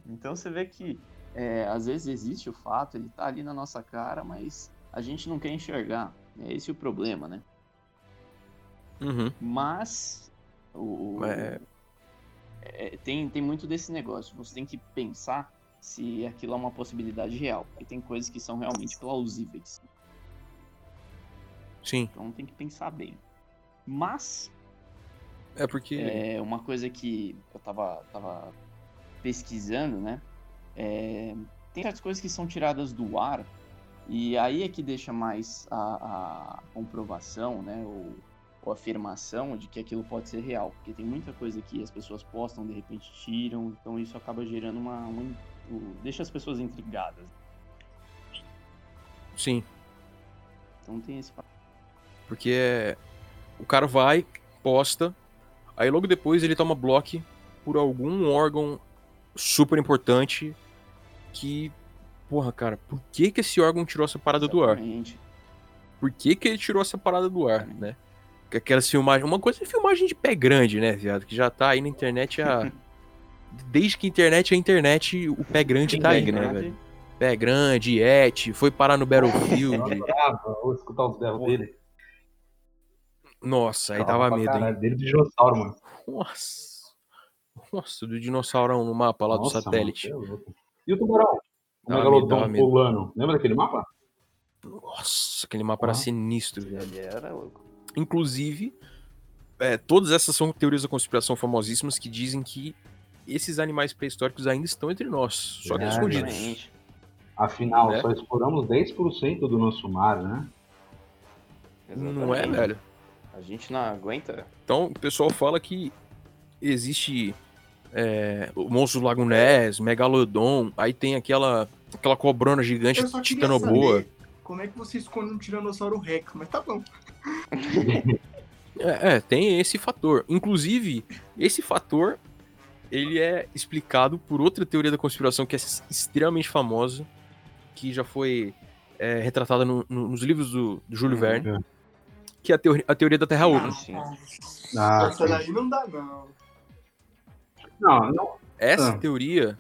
Então você vê que é, às vezes existe o fato, ele tá ali na nossa cara, mas a gente não quer enxergar. É esse o problema, né? Uhum. Mas o, o- É, é, tem, tem muito desse negócio. Você tem que pensar se aquilo é uma possibilidade real. Porque tem coisas que são realmente plausíveis. sim. Então tem que pensar bem. Mas É porque. É uma coisa que eu tava, tava pesquisando, né? É, tem certas coisas que são tiradas do ar e aí é que deixa mais a, a comprovação, né? Ou, ou afirmação de que aquilo pode ser real. Porque tem muita coisa que as pessoas postam, de repente tiram, então isso acaba gerando uma. uma- deixa as pessoas intrigadas. Sim. Então tem esse Porque é, o cara vai, posta, aí logo depois ele toma bloco por algum órgão super importante que. Porra, cara, por que que esse órgão tirou essa parada do ar? Exatamente. Por que que ele tirou essa parada do ar, Exatamente. né? Que Aquelas filmagens. Uma coisa é filmagem de pé grande, né, viado? Que já tá aí na internet há. (laughs) Desde que a internet é internet, o pé grande tá aí, né, velho? Pé grande, Yeti, foi parar no Battlefield. Brava, vou escutar os berros dele. Nossa, aí pra medo, hein? caralho, Dele de dinossauro, mano. Nossa. Nossa, do dinossaurão no mapa lá do Nossa, satélite. mano, é. E o tubarão? O Dava megalodon medo, dava medo. pulando. Lembra daquele mapa? Nossa, aquele mapa era Ah. sinistro, velho. Ele era louco. Inclusive, é, todas essas são teorias da conspiração famosíssimas que dizem que esses animais pré-históricos ainda estão entre nós, só que Verdade. escondidos. Exatamente. Afinal, Né? só exploramos 10% do nosso mar, né? Não é, Exatamente. velho? A gente não aguenta. Então, o pessoal fala que existe é, o monstro do Lago Ness, Megalodon, aí tem aquela, aquela cobrona gigante titanoboa. como é que você esconde um Tiranossauro Rex, mas tá bom. É, é, tem esse fator. Inclusive, esse fator ele é explicado por outra teoria da conspiração que é extremamente famosa, que já foi é, retratada no- no- nos livros do, do Júlio Uhum. Verne, que é a, teoria- a teoria da Terra Oca. sim. Ah, Essa daí não dá, não. Não, não. Essa Ah. teoria,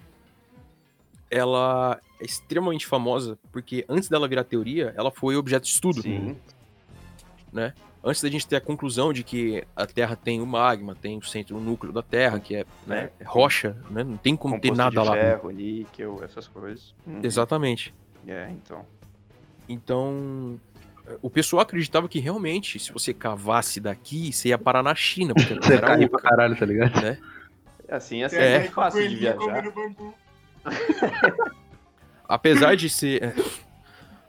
ela é extremamente famosa porque antes dela virar teoria, ela foi objeto de estudo. Sim. Antes da gente ter a conclusão de que a Terra tem o magma, tem o centro, o núcleo da Terra, que é né, é rocha, né? Não tem como ter Composto nada de lá. ferro, níquel, essas coisas. Uhum. Exatamente. É, então. Então, o pessoal acreditava que realmente, se você cavasse daqui, você ia parar na China, porque (laughs) Você era caiu pra oca. caralho, tá ligado? Assim, assim É. é, fácil de viajar. (laughs) Apesar de ser. é,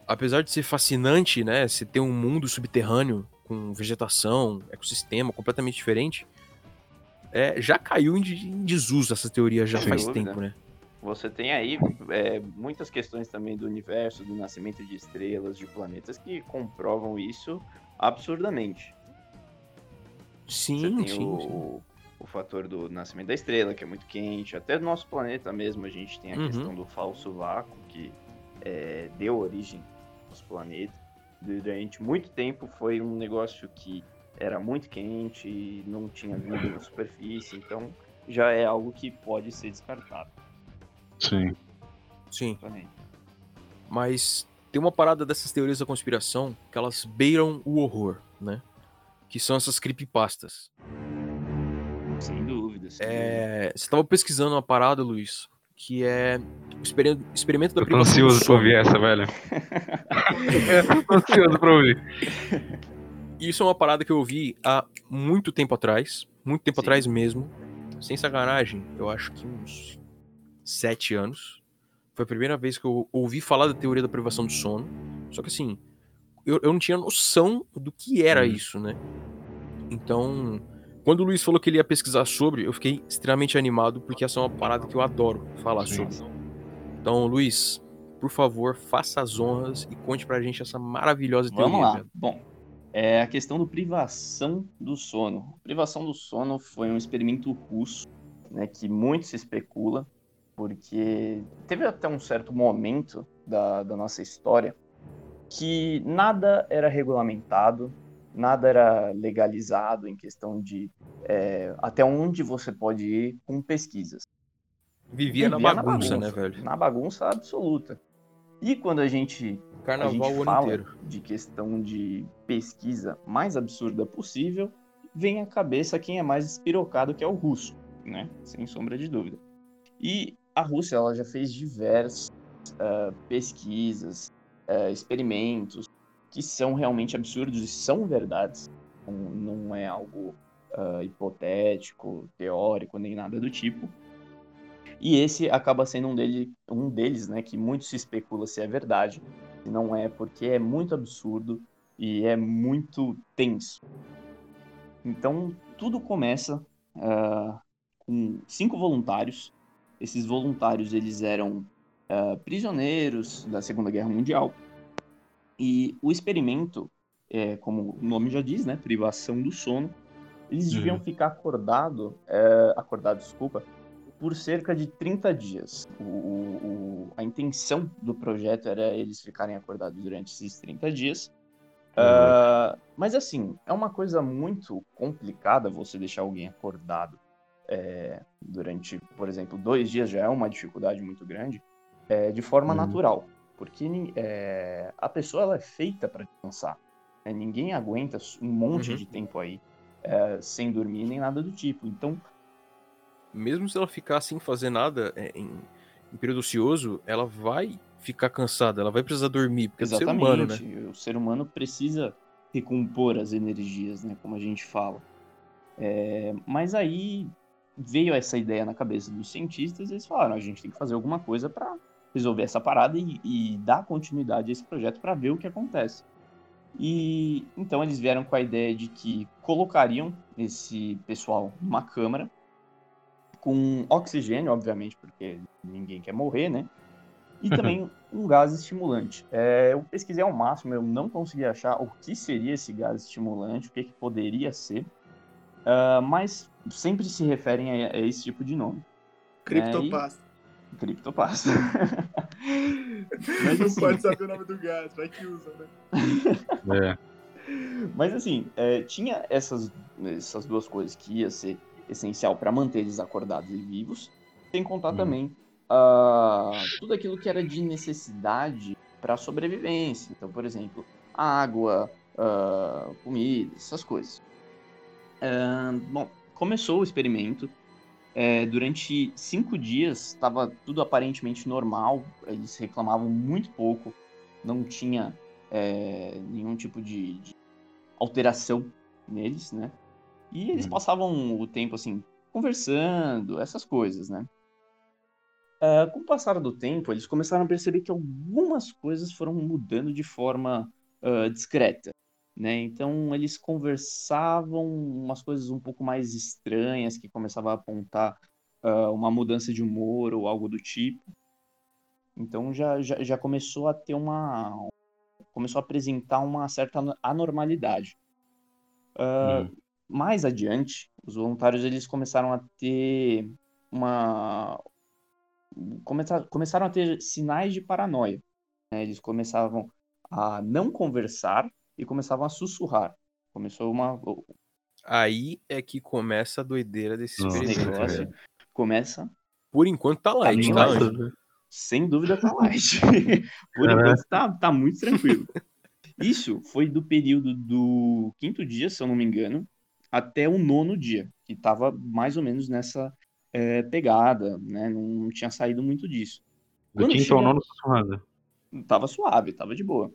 Apesar de ser fascinante, né? Você ter um mundo subterrâneo com vegetação, ecossistema completamente diferente, é, já caiu em, em desuso essa teoria já Sem faz dúvida. tempo, né? Você tem aí é, muitas questões também do universo, do nascimento de estrelas, de planetas que comprovam isso absurdamente. Sim, sim, o, sim. o fator do nascimento da estrela, que é muito quente. Até do nosso planeta mesmo, a gente tem a Uhum. questão do falso vácuo, que é, deu origem aos planetas. Durante muito tempo foi um negócio que era muito quente e não tinha vida na superfície, então já é algo que pode ser descartado. Sim. Sim. Mas tem uma parada dessas teorias da conspiração que elas beiram o horror, né? Que são essas creepypastas. Sem dúvida. Sem dúvida. É, você tava pesquisando uma parada, Luiz, que é o experi- experimento da Eu tô ansioso pra ouvir essa, velho. eu (laughs) tô ansioso pra ouvir. Isso é uma parada que eu ouvi há muito tempo atrás, muito tempo Sim. atrás mesmo. Sem sacanagem, eu acho que uns sete anos. Foi a primeira vez que eu ouvi falar da teoria da privação do sono. Só que assim, eu, eu não tinha noção do que era Hum. isso, né? Então, quando o Luiz falou que ele ia pesquisar sobre, eu fiquei extremamente animado, porque essa é uma parada que eu adoro falar sobre. Então, Luiz, por favor, faça as honras e conte pra gente essa maravilhosa teoria. Vamos lá. velho. Bom, é a questão do privação do sono. Privação do sono foi um experimento russo, né, que muito se especula, porque teve até um certo momento da, da nossa história que nada era regulamentado, nada era legalizado em questão de é, até onde você pode ir com pesquisas. Vivia, na Vivia bagunça, né, velho? Na bagunça absoluta. E quando a gente Carnaval gente o ano fala inteiro. de questão de pesquisa mais absurda possível, vem à cabeça quem é mais espirocado, que é o russo, né? Sem sombra de dúvida. E a Rússia, ela já fez diversas ah, pesquisas, ah, experimentos, que são realmente absurdos e são verdades. Não, não é algo ah, hipotético, teórico, nem nada do tipo. E esse acaba sendo um, dele, um deles, né, que muito se especula se é verdade, se não é, porque é muito absurdo e é muito tenso. Então, tudo começa ah, com cinco voluntários. Esses voluntários, eles eram ah, prisioneiros da Segunda Guerra Mundial. E o experimento, é, como o nome já diz, né, privação do sono, eles deviam Uhum. ficar acordado, é, acordados, desculpa, por cerca de 30 dias. O, o- a intenção do projeto era eles ficarem acordados durante esses 30 dias. Ah, mas assim, é uma coisa muito complicada você deixar alguém acordado é, durante, por exemplo, dois dias já é uma dificuldade muito grande, é, de forma Uhum. natural. Porque é, a pessoa ela é feita para descansar. né? Ninguém aguenta um monte Uhum. de tempo aí é, sem dormir nem nada do tipo. Então, Mesmo se ela ficar sem fazer nada é, em, em período ocioso, ela vai ficar cansada, ela vai precisar dormir, porque é do ser Exatamente. humano, né? O ser humano precisa recompor as energias, né? Como a gente fala. É, mas aí veio essa ideia na cabeça dos cientistas e eles falaram: a gente tem que fazer alguma coisa para resolver essa parada e, e dar continuidade a esse projeto para ver o que acontece. E então eles vieram com a ideia de que colocariam esse pessoal numa câmara com oxigênio, obviamente, porque ninguém quer morrer, né? E (laughs) também um gás estimulante. É, eu pesquisei ao máximo, eu não consegui achar o que seria esse gás estimulante, o que, que poderia ser, Ah, mas sempre se referem a, a esse tipo de nome. Criptopasta. Criptopasta. (laughs) Mas Não assim- pode saber o nome do gás, vai que usa, né? (laughs) É. Mas assim, é, tinha essas, essas duas coisas que ia ser essencial para manter eles acordados e vivos, sem contar Hum. também ah, tudo aquilo que era de necessidade para sobrevivência. Então, por exemplo, água, ah, comida, essas coisas. Ah, bom, começou o experimento. É, durante cinco dias estava tudo aparentemente normal. Eles reclamavam muito pouco. Não tinha é, nenhum tipo de, de alteração neles, né? E eles Uhum. passavam o tempo assim conversando, essas coisas, né? É, com o passar do tempo, eles começaram a perceber que algumas coisas foram mudando de forma ah, discreta, né? Então eles conversavam umas coisas um pouco mais estranhas que começavam a apontar ah, uma mudança de humor ou algo do tipo. Então já, já, já começou a ter uma começou a apresentar uma certa ano- anormalidade. Hum. Mais adiante, os voluntários eles começaram a ter uma começar, começaram a ter sinais de paranoia. né? Eles começavam a não conversar e começavam a sussurrar. Começou uma Aí é que começa a doideira desse Nossa, esse experimento. negócio velho. começa Por enquanto tá light, tá? light. Anjo? sem dúvida tá light. (laughs) Por Caraca. enquanto tá, tá muito tranquilo. Isso foi do período do quinto dia, se eu não me engano, até o nono dia, que tava mais ou menos nessa é, pegada, né? Não tinha saído muito disso. Do Quando quinto chega- ao nono sussurrando. Tava suave, tava de boa.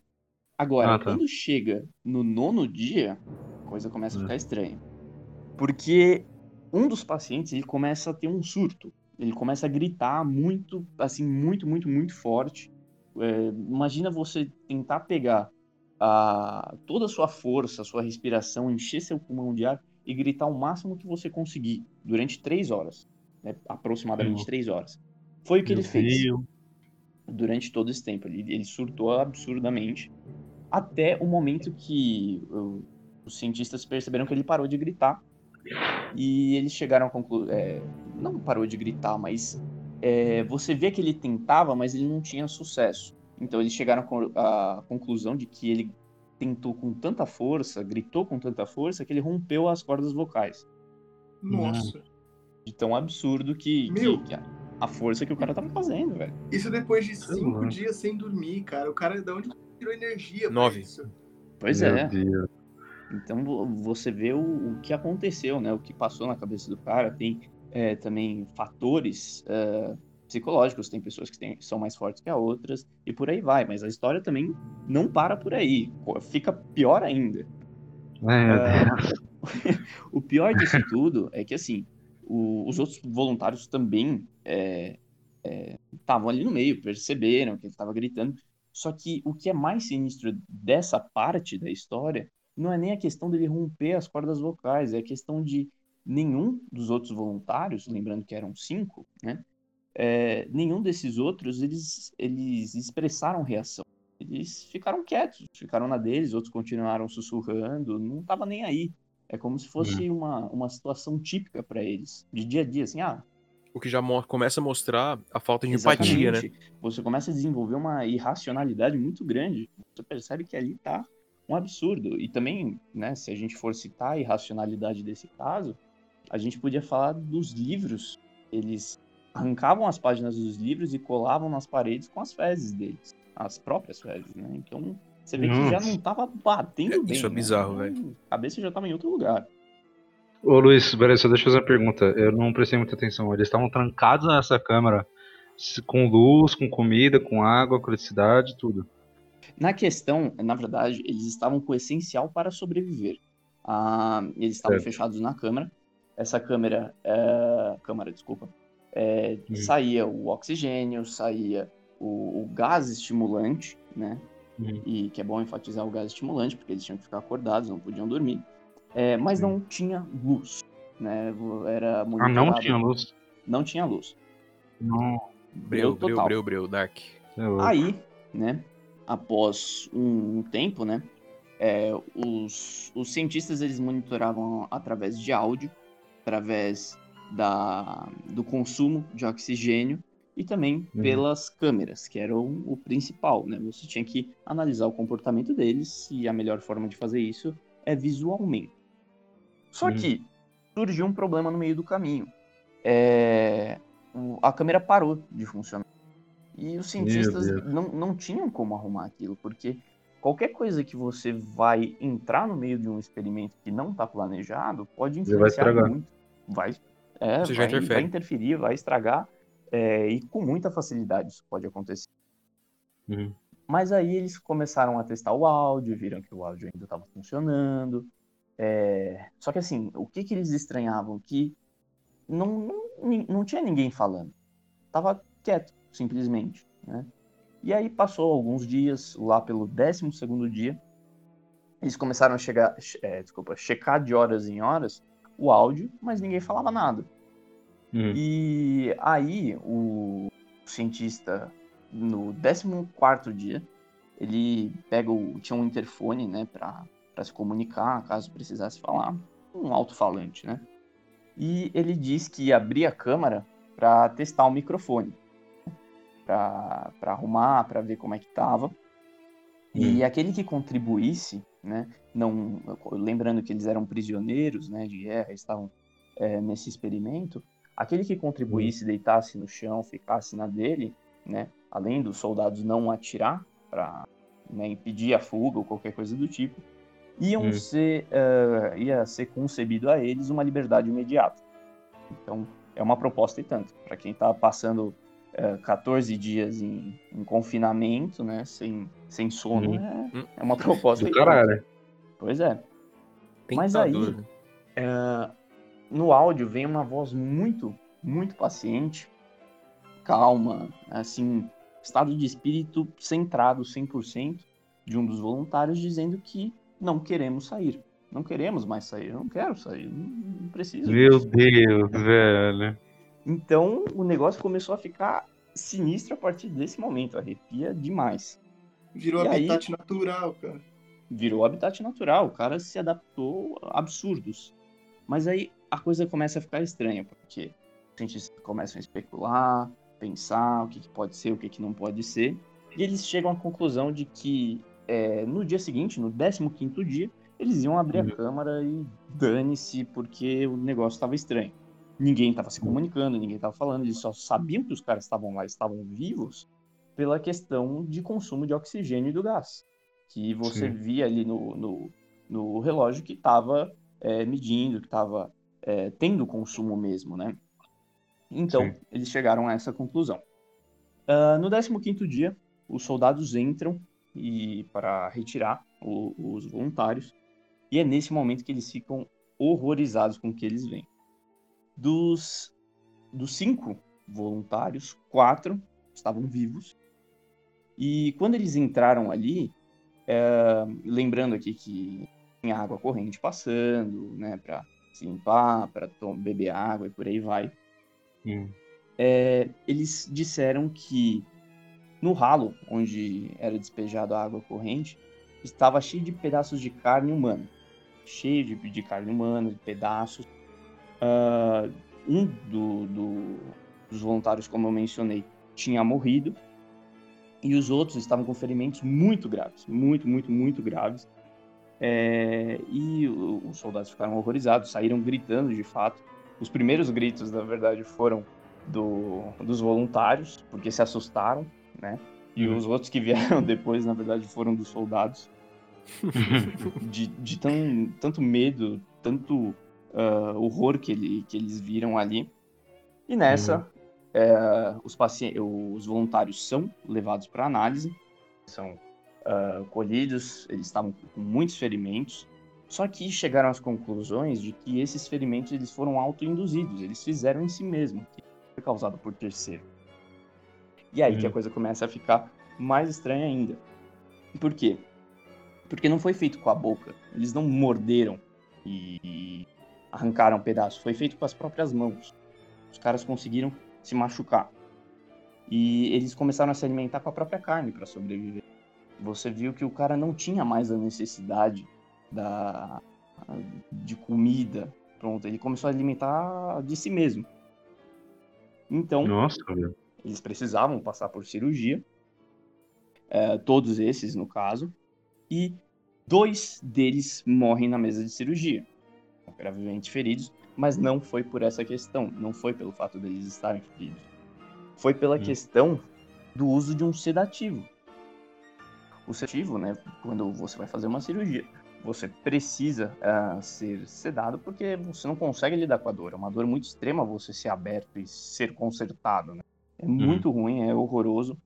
Agora, Ah, tá. quando chega no nono dia, a coisa começa a Hum. ficar estranha. Porque um dos pacientes, ele começa a ter um surto. Ele começa a gritar muito, assim, muito, muito, muito forte. É, imagina você tentar pegar a, toda a sua força, a sua respiração, encher seu pulmão de ar e gritar o máximo que você conseguir durante três horas. né? Aproximadamente Meu- três horas. Foi o que ele Meu fez Deus. durante todo esse tempo. Ele, ele surtou absurdamente até o momento que os cientistas perceberam que ele parou de gritar e eles chegaram a concluir, não parou de gritar, mas é, você vê que ele tentava, mas ele não tinha sucesso. Então eles chegaram à conclusão de que ele tentou com tanta força, gritou com tanta força que ele rompeu as cordas vocais. Nossa. De tão absurdo que, que- Meu. que a, a força que o cara tava fazendo, velho. Isso depois de cinco mano. dias sem dormir, cara. O cara, de onde tirou energia. Nove. Pois Meu é. Deus. Então vo- você vê o, o que aconteceu, né? O que passou na cabeça do cara. Tem é, também fatores é, psicológicos. Tem pessoas que têm- são mais fortes que a outras e por aí vai. Mas a história também não para por aí. Fica pior ainda. É, Deus. (laughs) o pior disso (laughs) tudo é que assim o- os outros voluntários também é, é, estavam ali no meio, perceberam que ele estava gritando. Só que o que é mais sinistro dessa parte da história não é nem a questão dele romper as cordas vocais, é a questão de nenhum dos outros voluntários, lembrando que eram cinco, né? é, nenhum desses outros eles, eles expressaram reação. Eles ficaram quietos, ficaram na deles, outros continuaram sussurrando, não tava nem aí. É como se fosse uma, uma situação típica para eles, de dia a dia, assim, ah, O que já começa a mostrar a falta de empatia, né? Exatamente. Você começa a desenvolver uma irracionalidade muito grande. Você percebe que ali tá um absurdo. E também, né, se a gente for citar a irracionalidade desse caso, a gente podia falar dos livros. Eles arrancavam as páginas dos livros e colavam nas paredes com as fezes deles. As próprias fezes, né? Então, você vê que já não tava batendo É, bem. isso é né? bizarro, Então, A cabeça já tava em outro lugar. Ô Luiz, peraí, só deixa eu fazer uma pergunta. Eu não prestei muita atenção. Eles estavam trancados nessa câmara com luz, com comida, com água, com eletricidade, tudo. Na questão, na verdade, eles estavam com o essencial para sobreviver. Ah, eles estavam Certo. fechados na câmara. Essa câmera, é, câmara, desculpa, é, Uhum. saía o oxigênio, saía o, o gás estimulante, né? Uhum. E que é bom enfatizar o gás estimulante, porque eles tinham que ficar acordados, não podiam dormir. É, mas não tinha luz, né? Era Ah, não monitorado- tinha luz? Não tinha luz. Não. Breu, breu, total. breu, breu, Dark. É. Aí, né, após um, um tempo, né, é, os, os cientistas eles monitoravam através de áudio, através da, do consumo de oxigênio e também Uhum. pelas câmeras, que era o, o principal, né? Você tinha que analisar o comportamento deles e a melhor forma de fazer isso é visualmente. Só Uhum. que surgiu um problema no meio do caminho. É, o- a câmera parou de funcionar. E os cientistas não, não tinham como arrumar aquilo, porque qualquer coisa que você vai entrar no meio de um experimento que não está planejado pode vai influenciar estragar. muito. Vai, é, vai, vai interferir, vai estragar, é, e com muita facilidade isso pode acontecer. Uhum. Mas aí eles começaram a testar o áudio, viram que o áudio ainda estava funcionando. É, Só que assim, o que, que eles estranhavam? Que não, não, não tinha ninguém falando. Tava quieto, simplesmente. Né? E aí passou alguns dias, lá pelo 12 segundo dia, eles começaram a chegar, é, desculpa, checar de horas em horas o áudio, mas ninguém falava nada. Uhum. E aí o cientista, no 14 dia, ele pega o. Tinha um interfone, né, pra, pra se comunicar, caso precisasse falar. Um alto-falante, né? E ele diz que ia abrir a câmera pra testar o microfone. Pra arrumar, pra ver como é que tava. E aquele que contribuísse, né? Não, lembrando que eles eram prisioneiros, né, de guerra, estavam é, nesse experimento. Aquele que contribuísse, deitasse no chão, ficasse na dele, né? Além dos soldados não atirar para impedir a fuga ou qualquer coisa do tipo, iam Hum. ser, eh, ia ser concebido a eles uma liberdade imediata. Então, é uma proposta e tanto. Para quem está passando eh, 14 dias em, em confinamento, né? Sem, sem sono, Hum. é, Hum. é uma proposta Do e tanto. caralho. Pois é. Mas aí- Tentador? É, no áudio vem uma voz muito, muito paciente, calma, assim, estado de espírito centrado 100% de um dos voluntários dizendo que não queremos sair. Não queremos mais sair, eu não quero sair, não, não preciso. Meu. Deus, velho. Então o negócio começou a ficar sinistro a partir desse momento, arrepia demais. Virou E aí? habitat natural, cara. virou habitat natural, o cara se adaptou a absurdos. Mas aí a coisa começa a ficar estranha, porque os cientistas começam a especular, pensar o que, que pode ser, o que, que não pode ser, e eles chegam à conclusão de que é, no dia seguinte, no 15º dia, eles iam abrir Uhum. a câmara e dane-se, porque o negócio estava estranho. Ninguém estava se comunicando, ninguém estava falando, eles só sabiam que os caras estavam lá, estavam vivos, pela questão de consumo de oxigênio e do gás. que você Sim. via ali no, no, no relógio que estava medindo, que estava tendo consumo mesmo, né? Então, Sim. eles chegaram a essa conclusão. Ah, no 15º dia, os soldados entram e para retirar o- os voluntários, e é nesse momento que eles ficam horrorizados com o que eles veem. Dos, dos cinco voluntários, quatro estavam vivos, e quando eles entraram ali, é, lembrando aqui que tinha água corrente passando, né, para se limpar, para beber água e por aí vai Hum. é, eles disseram que no ralo onde era despejada a água corrente estava cheio de pedaços de carne humana, cheio de, de carne humana, de pedaços. Ah, um do- do- dos voluntários, como eu mencionei, tinha morrido e os outros estavam com ferimentos muito graves, muito, muito, muito graves. É, e os soldados ficaram horrorizados, saíram gritando de fato. Os primeiros gritos, na verdade, foram do, dos voluntários, porque se assustaram, né? E Uhum. os outros que vieram (laughs) depois, na verdade, foram dos soldados. (laughs) De, de tão, tanto medo, tanto ah, horror que, ele, que eles viram ali. E nessa, é, os, pacientes, os voluntários são levados para análise, são ah, colhidos, eles estavam com muitos ferimentos, só que chegaram às conclusões de que esses ferimentos eles foram autoinduzidos, eles fizeram em si mesmo, que foi causado por terceiro. E aí que a Uhum. coisa começa a ficar mais estranha ainda. Por quê? Porque não foi feito com a boca, eles não morderam e arrancaram um pedaço, foi feito com as próprias mãos. Os caras conseguiram se machucar. E eles começaram a se alimentar com a própria carne para sobreviver. Você viu que o cara não tinha mais a necessidade da de comida. Pronto, ele começou a alimentar de si mesmo. Então, Nossa, velho. Eles precisavam passar por cirurgia, é, todos esses no caso, e dois deles morrem na mesa de cirurgia, gravemente feridos, mas não foi por essa questão, não foi pelo fato deles estarem feridos, foi pela Hum. questão do uso de um sedativo. O sedativo, né, quando você vai fazer uma cirurgia, você precisa ah, ser sedado porque você não consegue lidar com a dor. É uma dor muito extrema você ser aberto e ser consertado. Né? É muito ruim, é horroroso.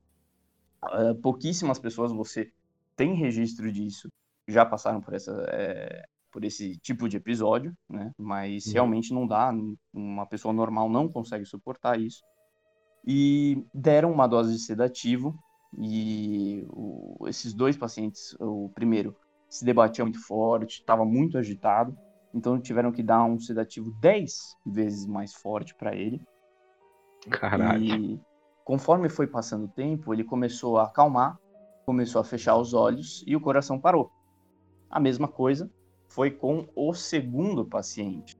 Ah, pouquíssimas pessoas você tem registro disso, já passaram por essa é, por esse tipo de episódio, né? Mas Uhum. realmente não dá, uma pessoa normal não consegue suportar isso. E deram uma dose de sedativo e o- esses dois pacientes, o primeiro se debatia muito forte, estava muito agitado, então tiveram que dar um sedativo 10 vezes mais forte para ele. Caralho. E conforme foi passando o tempo, ele começou a acalmar, começou a fechar os olhos e o coração parou. A mesma coisa foi com o segundo paciente.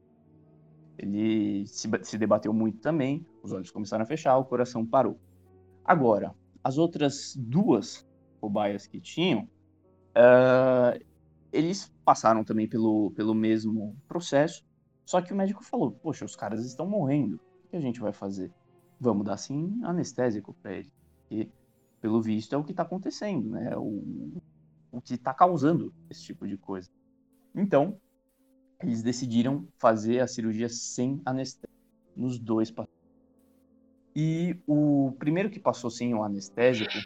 Ele se, se debateu muito também, os olhos começaram a fechar, o coração parou. Agora, as outras duas cobaias que tinham, ah, eles passaram também pelo, pelo mesmo processo, só que o médico falou: Poxa, os caras estão morrendo, o que a gente vai fazer? Vamos dar sim anestésico para ele. E, pelo visto, é o que está acontecendo, né? O, o que está causando esse tipo de coisa. Então, eles decidiram fazer a cirurgia sem anestésico nos dois pacientes. E o primeiro que passou sem o anestésico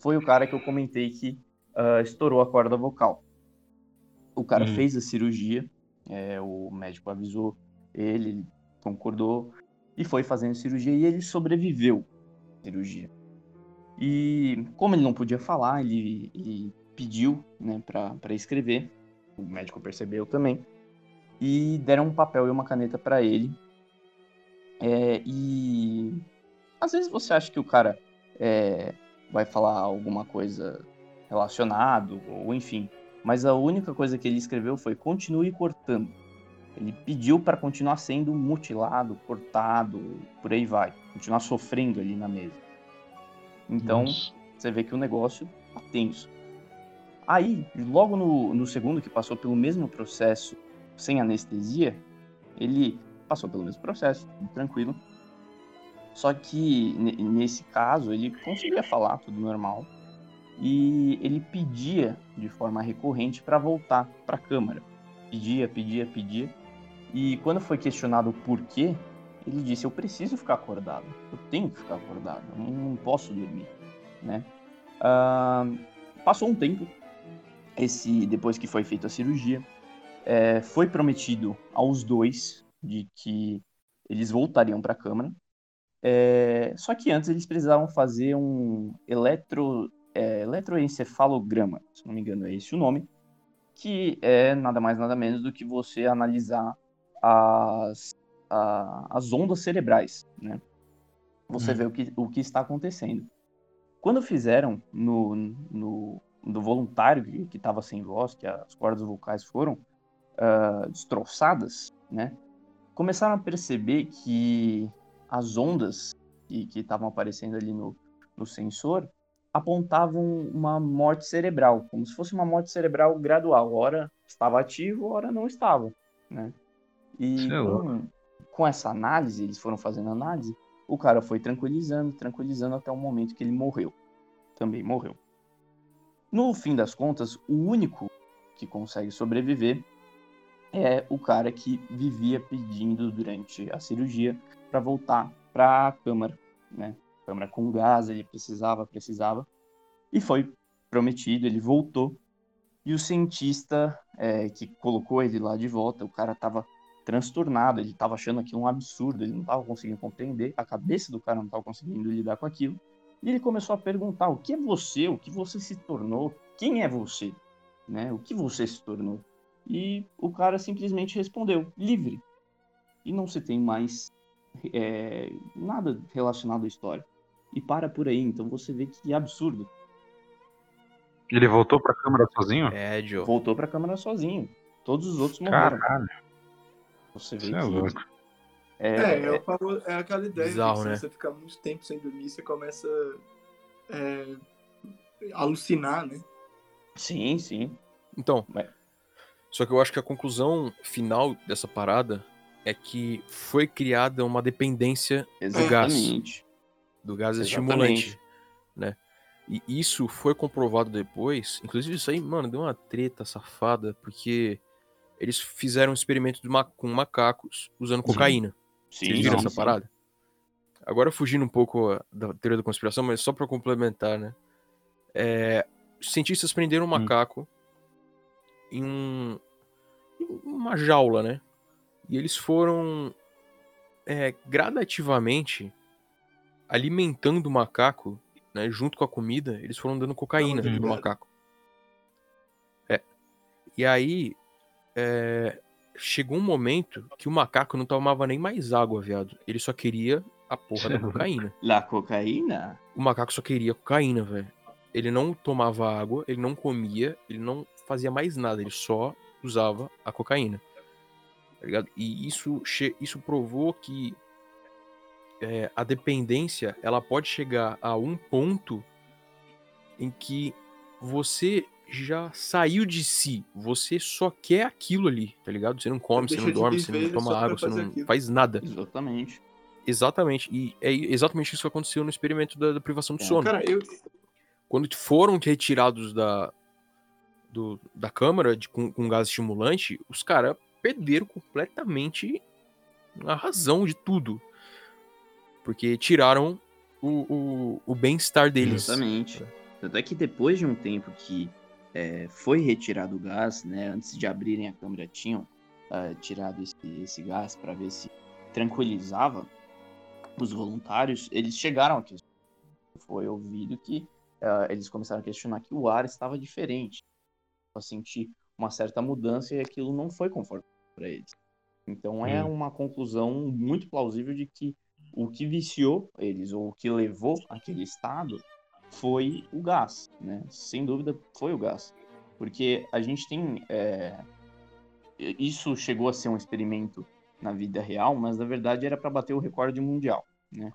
foi o cara que eu comentei que ah, estourou a corda vocal. O cara Uhum. fez a cirurgia, é, o médico avisou ele, ele concordou e foi fazendo cirurgia e ele sobreviveu à cirurgia. E como ele não podia falar, ele, ele pediu né, para escrever, o médico percebeu também, e deram um papel e uma caneta para ele. É, e às vezes você acha que o cara é, vai falar alguma coisa relacionado, ou enfim, mas a única coisa que ele escreveu foi continue cortando. Ele pediu para continuar sendo mutilado, cortado, por aí vai, continuar sofrendo ali na mesa. Então, Nossa. você vê que o negócio tá tenso. Aí, logo no, no segundo que passou pelo mesmo processo, sem anestesia, ele passou pelo mesmo processo, tranquilo. Só que ne- nesse caso ele conseguia falar tudo normal. e ele pedia de forma recorrente para voltar para a câmara. Pedia, pedia, pedia. E quando foi questionado o porquê, ele disse: Eu preciso ficar acordado. Eu tenho que ficar acordado. Eu não posso dormir. Né? Ah, passou um tempo. Esse, depois que foi feita a cirurgia, é, foi prometido aos dois de que eles voltariam para a câmara. É, só que antes eles precisavam fazer um eletro, é, eletroencefalograma, se não me engano é esse o nome, que é nada mais nada menos do que você analisar as, a, as ondas cerebrais, né? Você hum. vê o que, o que está acontecendo. Quando fizeram no, no, no voluntário que estava sem voz, que as cordas vocais foram uh, destroçadas, né? Começaram a perceber que as ondas que estavam aparecendo ali no, no sensor apontavam uma morte cerebral, como se fosse uma morte cerebral gradual. Ora estava ativo, ora não estava, né? E com, com, essa análise, eles foram fazendo análise, o cara foi tranquilizando, tranquilizando até o momento que ele morreu. Também morreu. No fim das contas, o único que consegue sobreviver é o cara que vivia pedindo durante a cirurgia para voltar para a câmara, né? Câmara com gás, ele precisava, precisava. E foi prometido, ele voltou. E o cientista é, que colocou ele lá de volta, o cara estava transtornado, ele estava achando aquilo um absurdo, ele não estava conseguindo compreender, a cabeça do cara não estava conseguindo lidar com aquilo. E ele começou a perguntar: o que é você? O que você se tornou? Quem é você? Né? O que você se tornou? E o cara simplesmente respondeu: livre. E não se tem mais é, nada relacionado à história. E para por aí, então você vê que absurdo. Ele voltou pra câmera sozinho? É, Joe. Voltou pra câmera sozinho. Todos os outros morreram. Caralho. Você vê Isso é que. louco. É, É, é, falo- é aquela ideia Bizarro, né? se você ficar muito tempo sem dormir, você começa é, a alucinar, né? Sim, sim. Então, Vai. só que eu acho que a conclusão final dessa parada é que foi criada uma dependência Exatamente. do gás Exatamente. estimulante, né? E isso foi comprovado depois. Inclusive, isso aí, mano, deu uma treta safada, porque eles fizeram um experimento ma- com macacos usando cocaína. Sim, Vocês viram sim, essa sim. parada? Agora fugindo um pouco ó, da teoria da conspiração, mas só pra complementar, né? É, os cientistas prenderam um Hum. macaco em um, em uma jaula, né? E eles foram é, gradativamente alimentando o macaco, né? Junto com a comida, eles foram dando cocaína no macaco. É. E aí é, chegou um momento que o macaco não tomava nem mais água, viado. Ele só queria a porra da (laughs) cocaína. La cocaína? O macaco só queria cocaína, velho. Ele não tomava água, ele não comia, ele não fazia mais nada, ele só usava a cocaína. Tá ligado? E isso, isso provou que é, a dependência ela pode chegar a um ponto em que você já saiu de si, você só quer aquilo ali, tá ligado? Você não come, você não dorme, você não toma água, você não aquilo. faz nada. Exatamente. Exatamente. E é exatamente isso que aconteceu no experimento da, da privação de É, sono. Cara, eu, Quando foram retirados da, do- da câmara de, com, com gás estimulante, os caras perderam completamente a razão de tudo. Porque tiraram o, o, o bem-estar deles. Exatamente. Tanto é que depois de um tempo que é, foi retirado o gás, né, antes de abrirem a câmera, tinham ah, tirado esse, esse gás para ver se tranquilizava os voluntários, eles chegaram a questionar. Foi ouvido que ah, eles começaram a questionar que o ar estava diferente. A sentir uma certa mudança e aquilo não foi confortável para eles. Então é Hum. uma conclusão muito plausível de que o que viciou eles, ou o que levou aquele estado, foi o gás, né? Sem dúvida foi o gás. Porque a gente tem. é, Isso chegou a ser um experimento na vida real, mas na verdade era para bater o recorde mundial, né?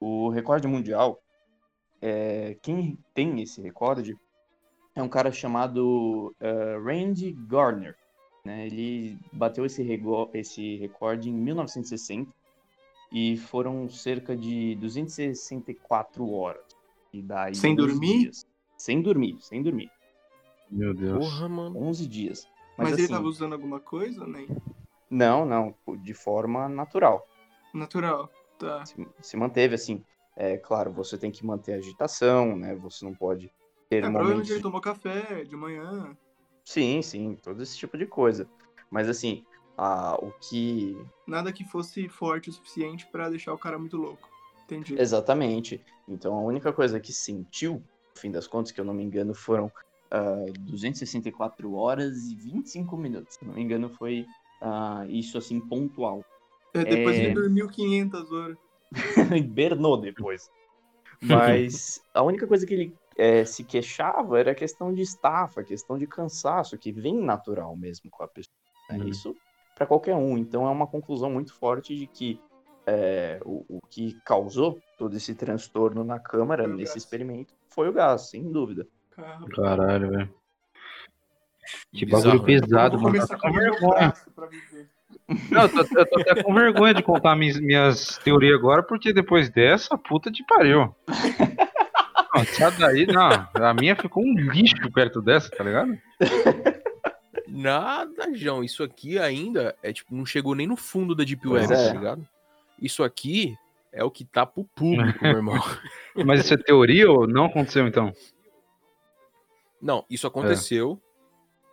O recorde mundial, é, quem tem esse recorde é um cara chamado eh, Randy Gardner, né? Ele bateu esse, rego- esse recorde em 1960 e foram cerca de 264 horas. E daí Sem dormir? dias. Sem dormir, sem dormir. Meu Deus. Porra, mano. 11 dias. Mas, Mas, ele assim, tava usando alguma coisa, né? não, não, de forma natural. Natural. Tá. Se, se manteve assim. É claro, você tem que manter a agitação, né? Você não pode ter É, provavelmente momentos. ele tomou café de manhã. Sim, sim, todo esse tipo de coisa. Mas assim, a, o que Nada que fosse forte o suficiente pra deixar o cara muito louco. Entendi. Exatamente. Então a única coisa que sentiu, no fim das contas, que eu não me engano, foram ah, 264 horas e 25 minutos. Se não me engano, foi ah, isso assim pontual. É, depois é- ele dormiu 500 horas. (laughs) Hibernou depois. Mas a única coisa que ele eh, se queixava era a questão de estafa, a questão de cansaço, que vem natural mesmo com a pessoa. né? Uhum. Isso para qualquer um. Então é uma conclusão muito forte de que eh, o, o que causou todo esse transtorno na Câmara, nesse gás. experimento, foi o gás, sem dúvida. Caralho, velho. Que bagulho né? pesado, mano. Eu tô com vergonha. Não, eu tô, eu tô até com vergonha de contar minhas, minhas teorias agora, porque depois dessa, puta de pariu. Não, daí, não. A minha ficou um lixo perto dessa, tá ligado? Nada, João. Isso aqui ainda é tipo, não chegou nem no fundo da Deep Web, é. tá ligado? Isso aqui é o que tá pro público, meu irmão. (laughs) Mas isso é teoria ou não aconteceu então? Não, isso aconteceu.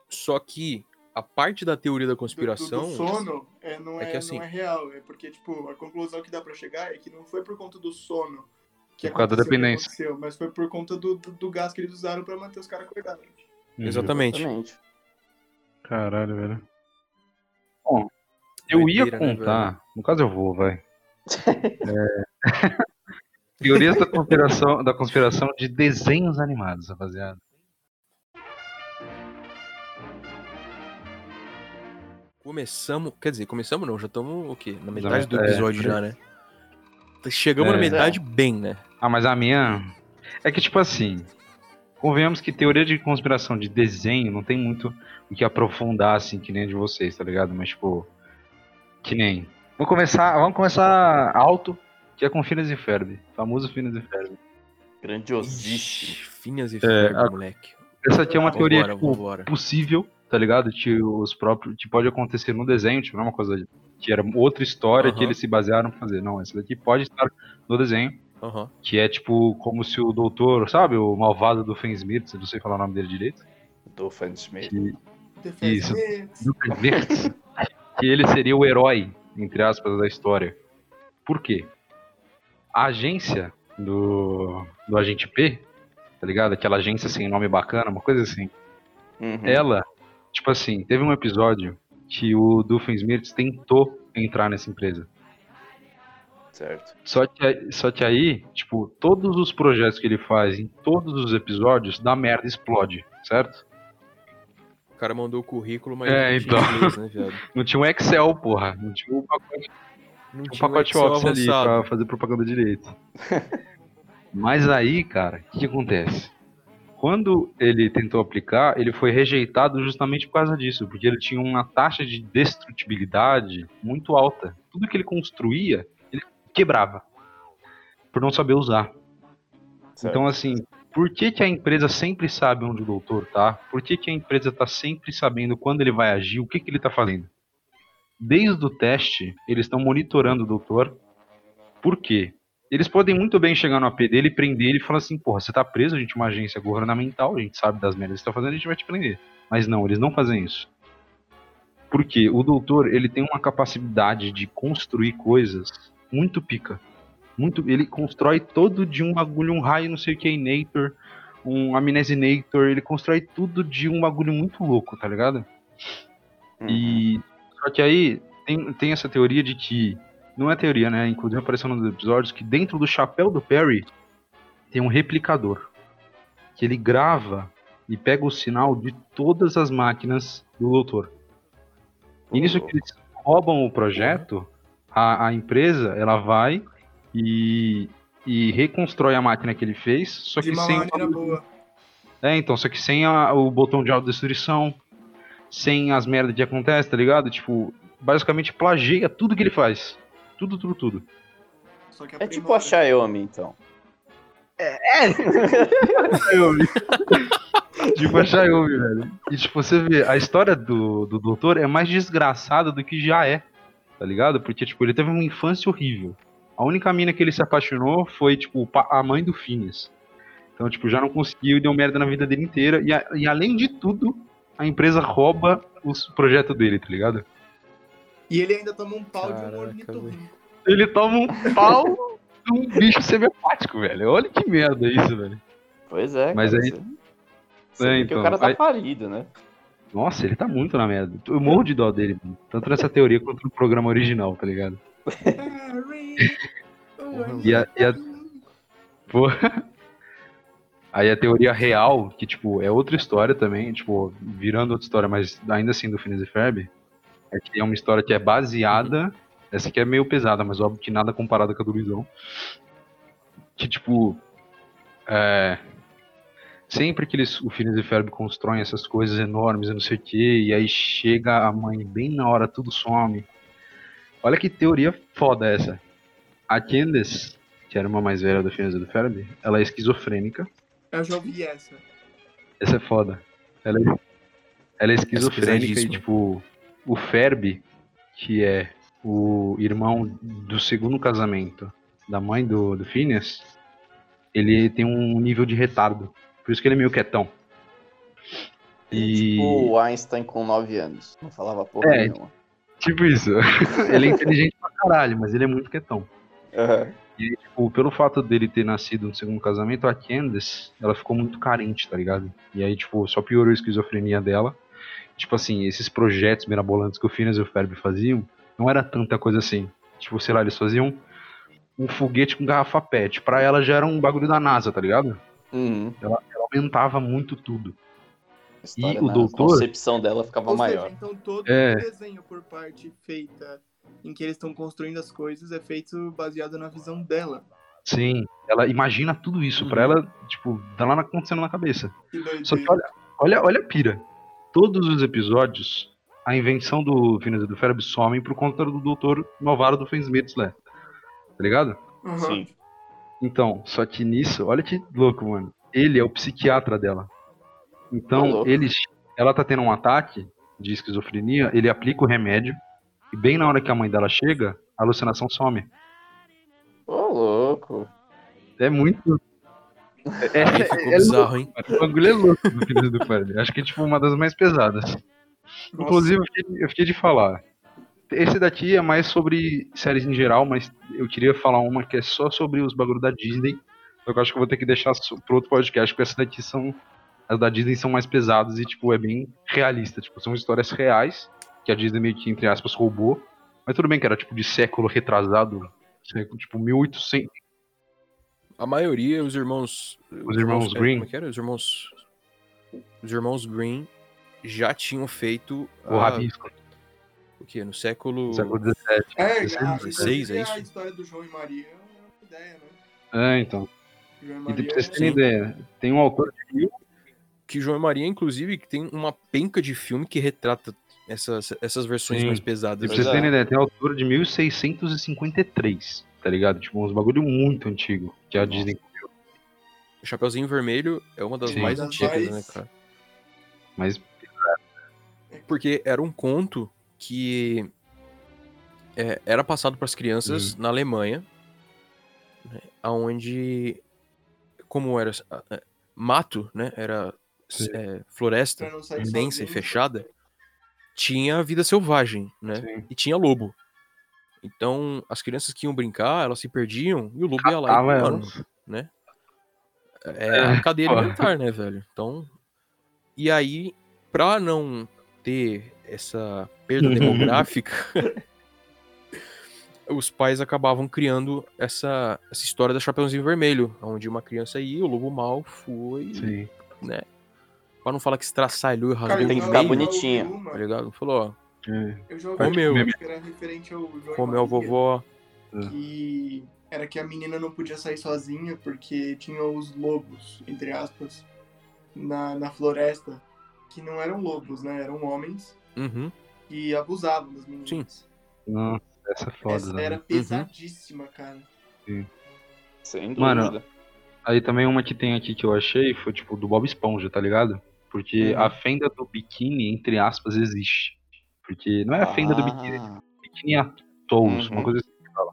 Só que a parte da teoria da Do, do, conspiração. do sono é, não, é é, que assim- não é real. É porque, tipo, a conclusão que dá pra chegar é que não foi por conta do sono que Por causa da dependência. mas foi por conta do, do, do gás que eles usaram pra manter os caras acordados. Exatamente. Exatamente. Caralho, velho. Bom, eu ia Doideira, né, contar. no caso, eu vou, vai. É... (laughs) Teorias da conspiração, da conspiração de desenhos animados, rapaziada. Começamos. Quer dizer, começamos não, já estamos o quê? Na metade do é, episódio aí. já, né? Chegamos É. na metade bem, né? Ah, mas a minha. É que, tipo assim. Convenhamos que teoria de conspiração de desenho não tem muito o que aprofundar, assim, que nem de vocês, tá ligado? Mas, tipo. Que nem. Vamos começar, vamos começar alto, que é com Finas e Ferb. Famoso Finas e Ferb. Grandiosíssimo. Ixi, Finhas e ferb, a- moleque. Essa aqui é uma teoria, Vambora, tipo, vambora. possível, tá ligado? Que os próprios. Que pode acontecer no desenho, tipo, não é uma coisa. Que era outra história que eles se basearam pra fazer. Não, essa daqui pode estar no desenho. Que é tipo como se o doutor, sabe, o malvado do Fensmirtz, eu não sei falar o nome dele direito. Do Fansmith. Que, Defesa do Fensmirtz, (laughs) que ele seria o herói, entre aspas, da história. Por quê? A agência do, do agente P, tá ligado? Aquela agência sem nome bacana, uma coisa assim. Uhum. Ela, tipo assim, teve um episódio que o Doofenshmirtz tentou entrar nessa empresa. Certo. Só que, aí- só que aí, tipo, todos os projetos que ele faz em todos os episódios, dá merda, explode, certo? O cara mandou o currículo, mas É, não tinha então. inglês, né, viado? (laughs) Não tinha um Excel, porra. Não tinha um pacote, Não um tinha pacote Excel Office ali pra fazer propaganda direito. (laughs) Mas aí, cara, o que, que acontece? Quando ele tentou aplicar, ele foi rejeitado justamente por causa disso, porque ele tinha uma taxa de destrutibilidade muito alta. Tudo que ele construía, ele quebrava. Por não saber usar. certo. Então, assim, por que, que a empresa sempre sabe onde o doutor tá? Por que, que a empresa tá sempre sabendo quando ele vai agir, o que, que ele tá fazendo? Desde o teste, eles estão monitorando o doutor. Por quê? Eles podem muito bem chegar no AP dele, prender ele e falar assim: porra, você tá preso, a gente é uma agência governamental, a gente sabe das merdas que você tá fazendo, a gente vai te prender. Mas não, eles não fazem isso. Porque o doutor, ele tem uma capacidade de construir coisas muito pica. Muito, ele constrói todo de um bagulho, um raio, não sei o que, Inator, um Amnesinator, ele constrói tudo de um bagulho muito louco, tá ligado? Uhum. E só que aí tem, tem essa teoria de que não é teoria, né? Inclusive apareceu nos episódios que dentro do chapéu do Perry tem um replicador que ele grava e pega o sinal de todas as máquinas do doutor. E nisso que eles roubam o projeto, a, a empresa ela vai e, e reconstrói a máquina que ele fez, só que uma sem boa. é, então, só que sem a- o botão de autodestruição, sem as merdas que acontecem, tá ligado? Tipo, basicamente plagia tudo que ele faz. Tudo, tudo, tudo. Só que É tipo a Xiaomi, então. Xiaomi. (laughs) tipo a Xiaomi, velho. E tipo, você vê, a história do, do doutor é mais desgraçada do que já é, tá ligado? Porque, tipo, ele teve uma infância horrível. A única mina que ele se apaixonou foi, tipo, a mãe do Phineas. Então, tipo, já não conseguiu e deu merda na vida dele inteira. E, a- e além de tudo, a empresa rouba os projetos dele, tá ligado? E ele ainda toma um pau de Caraca, um ornitorrinco. Ele toma um pau de um bicho semiopático, velho. Olha que merda isso, velho. Pois é, Mas cara, aí- você- É, então, o cara tá aí- falido, né? Nossa, ele tá muito na merda. Eu morro de dó dele, mano. tanto nessa teoria quanto no programa original, tá ligado? E a- e a-. Aí a teoria real, que, tipo, é outra história também, tipo, virando outra história, mas ainda assim do Phineas e Ferb, é que é uma história que é baseada, essa aqui é meio pesada, mas óbvio que nada comparada com a do Luizão, que, tipo, é, sempre que eles, o Phineas e Ferb constroem essas coisas enormes e não sei o que, e aí chega a mãe bem na hora, tudo some. Olha que teoria foda essa. A Candace, que era uma mais velha do e do Ferb, ela é esquizofrênica. Eu já ouvi essa. Essa é foda. Ela é, ela é esquizofrênica e, pesadíssima. tipo, o Ferb, que é o irmão do segundo casamento da mãe do, do Phineas, ele tem um nível de retardo. Por isso que ele é meio quietão. E. Tipo o Einstein com 9 anos. Não falava porra É. nenhuma. Tipo isso. (laughs) ele é inteligente pra caralho, mas ele é muito quietão. Aham. E, tipo, pelo fato dele ter nascido no segundo casamento, a Candace, ela ficou muito carente, tá ligado? E aí, tipo, só piorou a esquizofrenia dela. Tipo assim, esses projetos mirabolantes que o Phineas e o Ferb faziam, não era tanta coisa assim. Tipo, sei lá, eles faziam um foguete com garrafa pet. Pra ela já era um bagulho da NASA, tá ligado? Uhum. Ela aumentava muito tudo. A história o doutor- concepção dela ficava Ou maior. seja, então todo É. o desenho por parte feita em que eles estão construindo as coisas é feito baseado na visão dela. Sim, ela imagina tudo isso. Pra ela, tipo, tá lá acontecendo na cabeça. Que. Só que olha, olha, olha a pira. Todos os episódios, a invenção do Phineas e do Ferb somem por conta do Doutor Malvado do Fensmiths lá. Tá ligado? Aham. Sim. Então, só que nisso, olha que louco, mano. Ele é o psiquiatra dela. Então, louco. ele, ela tá tendo um ataque de esquizofrenia, ele aplica o remédio, e bem na hora que a mãe dela chega, a alucinação some. Ô, louco. É muito. (laughs) É, é, ficou é bizarro, hein? louco, o bagulho é louco do do. Acho que é tipo uma das mais pesadas. Nossa. Inclusive, eu fiquei, eu fiquei de falar. Esse daqui é mais sobre séries em geral, mas eu queria falar uma que é só sobre os bagulhos da Disney. Só que eu acho que eu vou ter que deixar pro outro podcast, porque essas daqui são. As da Disney são mais pesadas e, tipo, é bem realista. Tipo, são histórias reais, que a Disney meio que, entre aspas, roubou. Mas tudo bem que era, tipo, de século retrasado. século, Tipo, 1800. A maioria, os irmãos. Os irmãos é, Green. Como é que era? Os irmãos. Os irmãos Green já tinham feito. O a- Rabisco. O quê? No século. Século XVII. É, a, Dezesseis, é a isso? história do João e Maria é uma ideia, né? É, então. E E pra vocês é- terem ideia, tem um autor Que João e Maria, inclusive, que tem uma penca de filme que retrata essas, essas versões Sim. mais E pesadas. pra Pois vocês é. terem ideia, tem autor de 1653, tá ligado? Tipo, uns bagulho muito antigo que a Nossa. Disney. O Chapeuzinho Vermelho é uma das Sim. mais Das antigas, mais- né, cara? Mas Porque era um conto que é, era passado para as Uhum. crianças na Alemanha, né, onde, como era é, mato, né, era. É, floresta densa e sozinho. fechada, tinha vida selvagem, né? Sim. E tinha lobo. Então, as crianças que iam brincar, elas se perdiam e o lobo ia lá e mano, né? É a cadeia alimentar, né, velho? Então, e aí, pra não ter essa perda demográfica, (laughs) os pais acabavam criando essa, essa história da Chapeuzinho Vermelho, onde uma criança ia, o lobo mal foi, Sim. né? Pra não falar que estraçalhou e rasgou Tem que ficar bonitinho. tá ligado? Falou, ó, É. Eu já ouvi Comeu. que era referente ao João e comeu a Maria, vovó. Que era que a menina não podia sair sozinha porque tinha os lobos, entre aspas, na, na floresta. Que não eram lobos, né? Eram homens Uhum. que abusavam das meninas. Nossa, essa é foda. Essa né? era pesadíssima, cara. Sem Mano, dúvida. Aí também uma que tem aqui que eu achei foi tipo do Bob Esponja, tá ligado? Porque Uhum. a fenda do biquíni, entre aspas, existe. Porque não é a fenda do biquíni, Ah, biquíni atolls, Uhum. uma coisa assim que fala.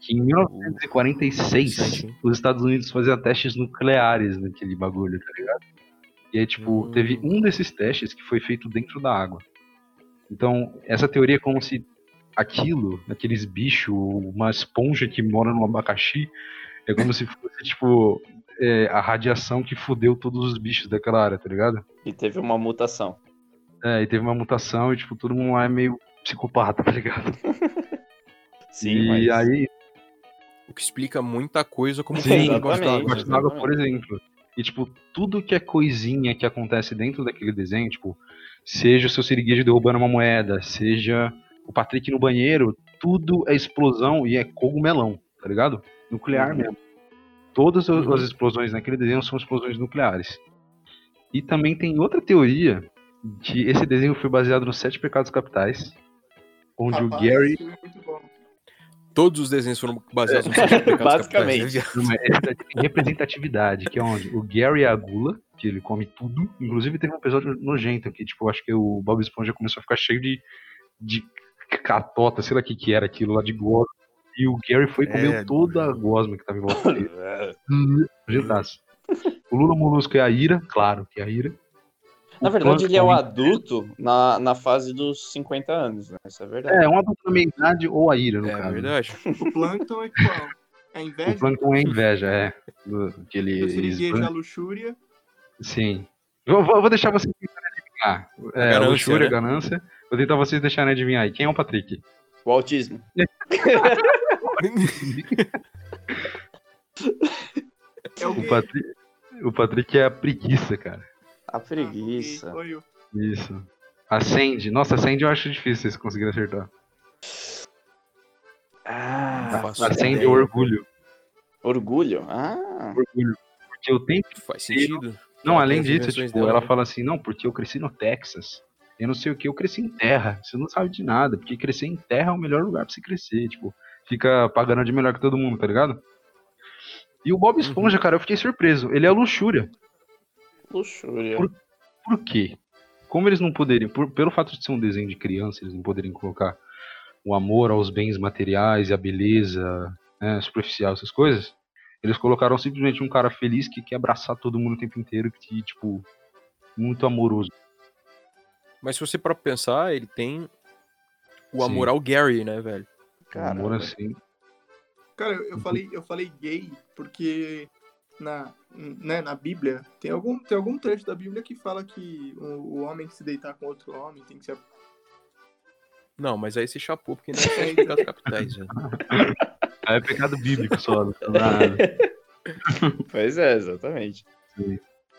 Que em 1946, Interessante, hein? os Estados Unidos faziam testes nucleares naquele bagulho, tá ligado? E aí, tipo, Hum. teve um desses testes que foi feito dentro da água. Então, essa teoria é como se aquilo, aqueles bichos, uma esponja que mora no abacaxi, é como se fosse, tipo, é, a radiação que fudeu todos os bichos daquela área, tá ligado? E teve uma mutação. É, e teve uma mutação e, tipo, todo mundo lá é meio psicopata, (laughs) tá ligado? Sim, e mas... aí, O que explica muita coisa como Sim, gosto d'água, por exemplo. E, tipo, tudo que é coisinha que acontece dentro daquele desenho, tipo, seja o seu siriguejo derrubando uma moeda, seja o Patrick no banheiro, tudo é explosão e é cogumelão, tá ligado? Nuclear Uhum. mesmo. Todas as Uhum. as explosões naquele desenho são explosões nucleares. E também tem outra teoria que esse desenho foi baseado nos Sete Pecados Capitais, onde Rapaz, o Gary é. Todos os desenhos foram baseados no Sete (laughs) Pecados Basicamente. Capitais? Uma é representatividade, que é onde o Gary é a gula, que ele come tudo. Inclusive teve um episódio nojento que, tipo, acho que o Bob Esponja começou a ficar cheio de, de catota, sei lá o que que era aquilo lá de gosma. E o Gary foi e comeu É, toda a gosma que tava em volta dele. (laughs) Nojentaço. O Lula Molusco é a Ira, claro que é a Ira. Na O verdade, ele é o adulto na, na fase dos 50 anos, né? Isso é verdade. É, um adulto na meia idade ou a Ira, no É caso. verdade. O Plankton é qual? É O inveja? Plankton é inveja, é. Do- Que ele, O é ele- a luxúria. Sim. Eu vou, vou deixar vocês tentarem adivinhar. É, a ganância, luxúria, né? ganância. Vou tentar vocês deixarem adivinhar aí. Quem é o Patrick? O autismo. (laughs) É o. Patrick, o Patrick é a preguiça, cara. A Ah, preguiça. eu. Isso. A Sandy. Nossa, a Sandy eu acho difícil vocês conseguirem acertar. Ah, Faço A Sandy é ideia. o orgulho. orgulho. Ah, Orgulho. Porque eu tenho. Faz sentido. Não, Ela além disso, tipo, dela, ela né? fala assim, não, porque eu cresci no Texas. Eu não sei o que, eu cresci em terra. Você não sabe de nada, porque crescer em terra é o melhor lugar pra você crescer. Tipo, fica pagando de melhor que todo mundo, tá ligado? E o Bob Uhum. Esponja, cara, eu fiquei surpreso. Ele é a luxúria. luxúria. Por- Por quê? Como eles não poderiam, por- pelo fato de ser um desenho de criança, eles não poderem colocar o amor aos bens materiais e a beleza né, superficial, essas coisas, eles colocaram simplesmente um cara feliz que quer abraçar todo mundo o tempo inteiro, que, tipo, muito amoroso. Mas se você para pensar, ele tem o Sim. amor ao Gary, né, velho? Amor Caramba. assim. Cara, eu, eu falei, eu falei gay porque na, né, na Bíblia tem algum, tem algum trecho da Bíblia que fala que o, o homem que se deitar com outro homem tem que ser. Não, mas aí você chapou, porque não (laughs) é Sete É, Pecados Capitais. Aí é pecado bíblico só. não nada. (laughs) Pois é, exatamente. Mas,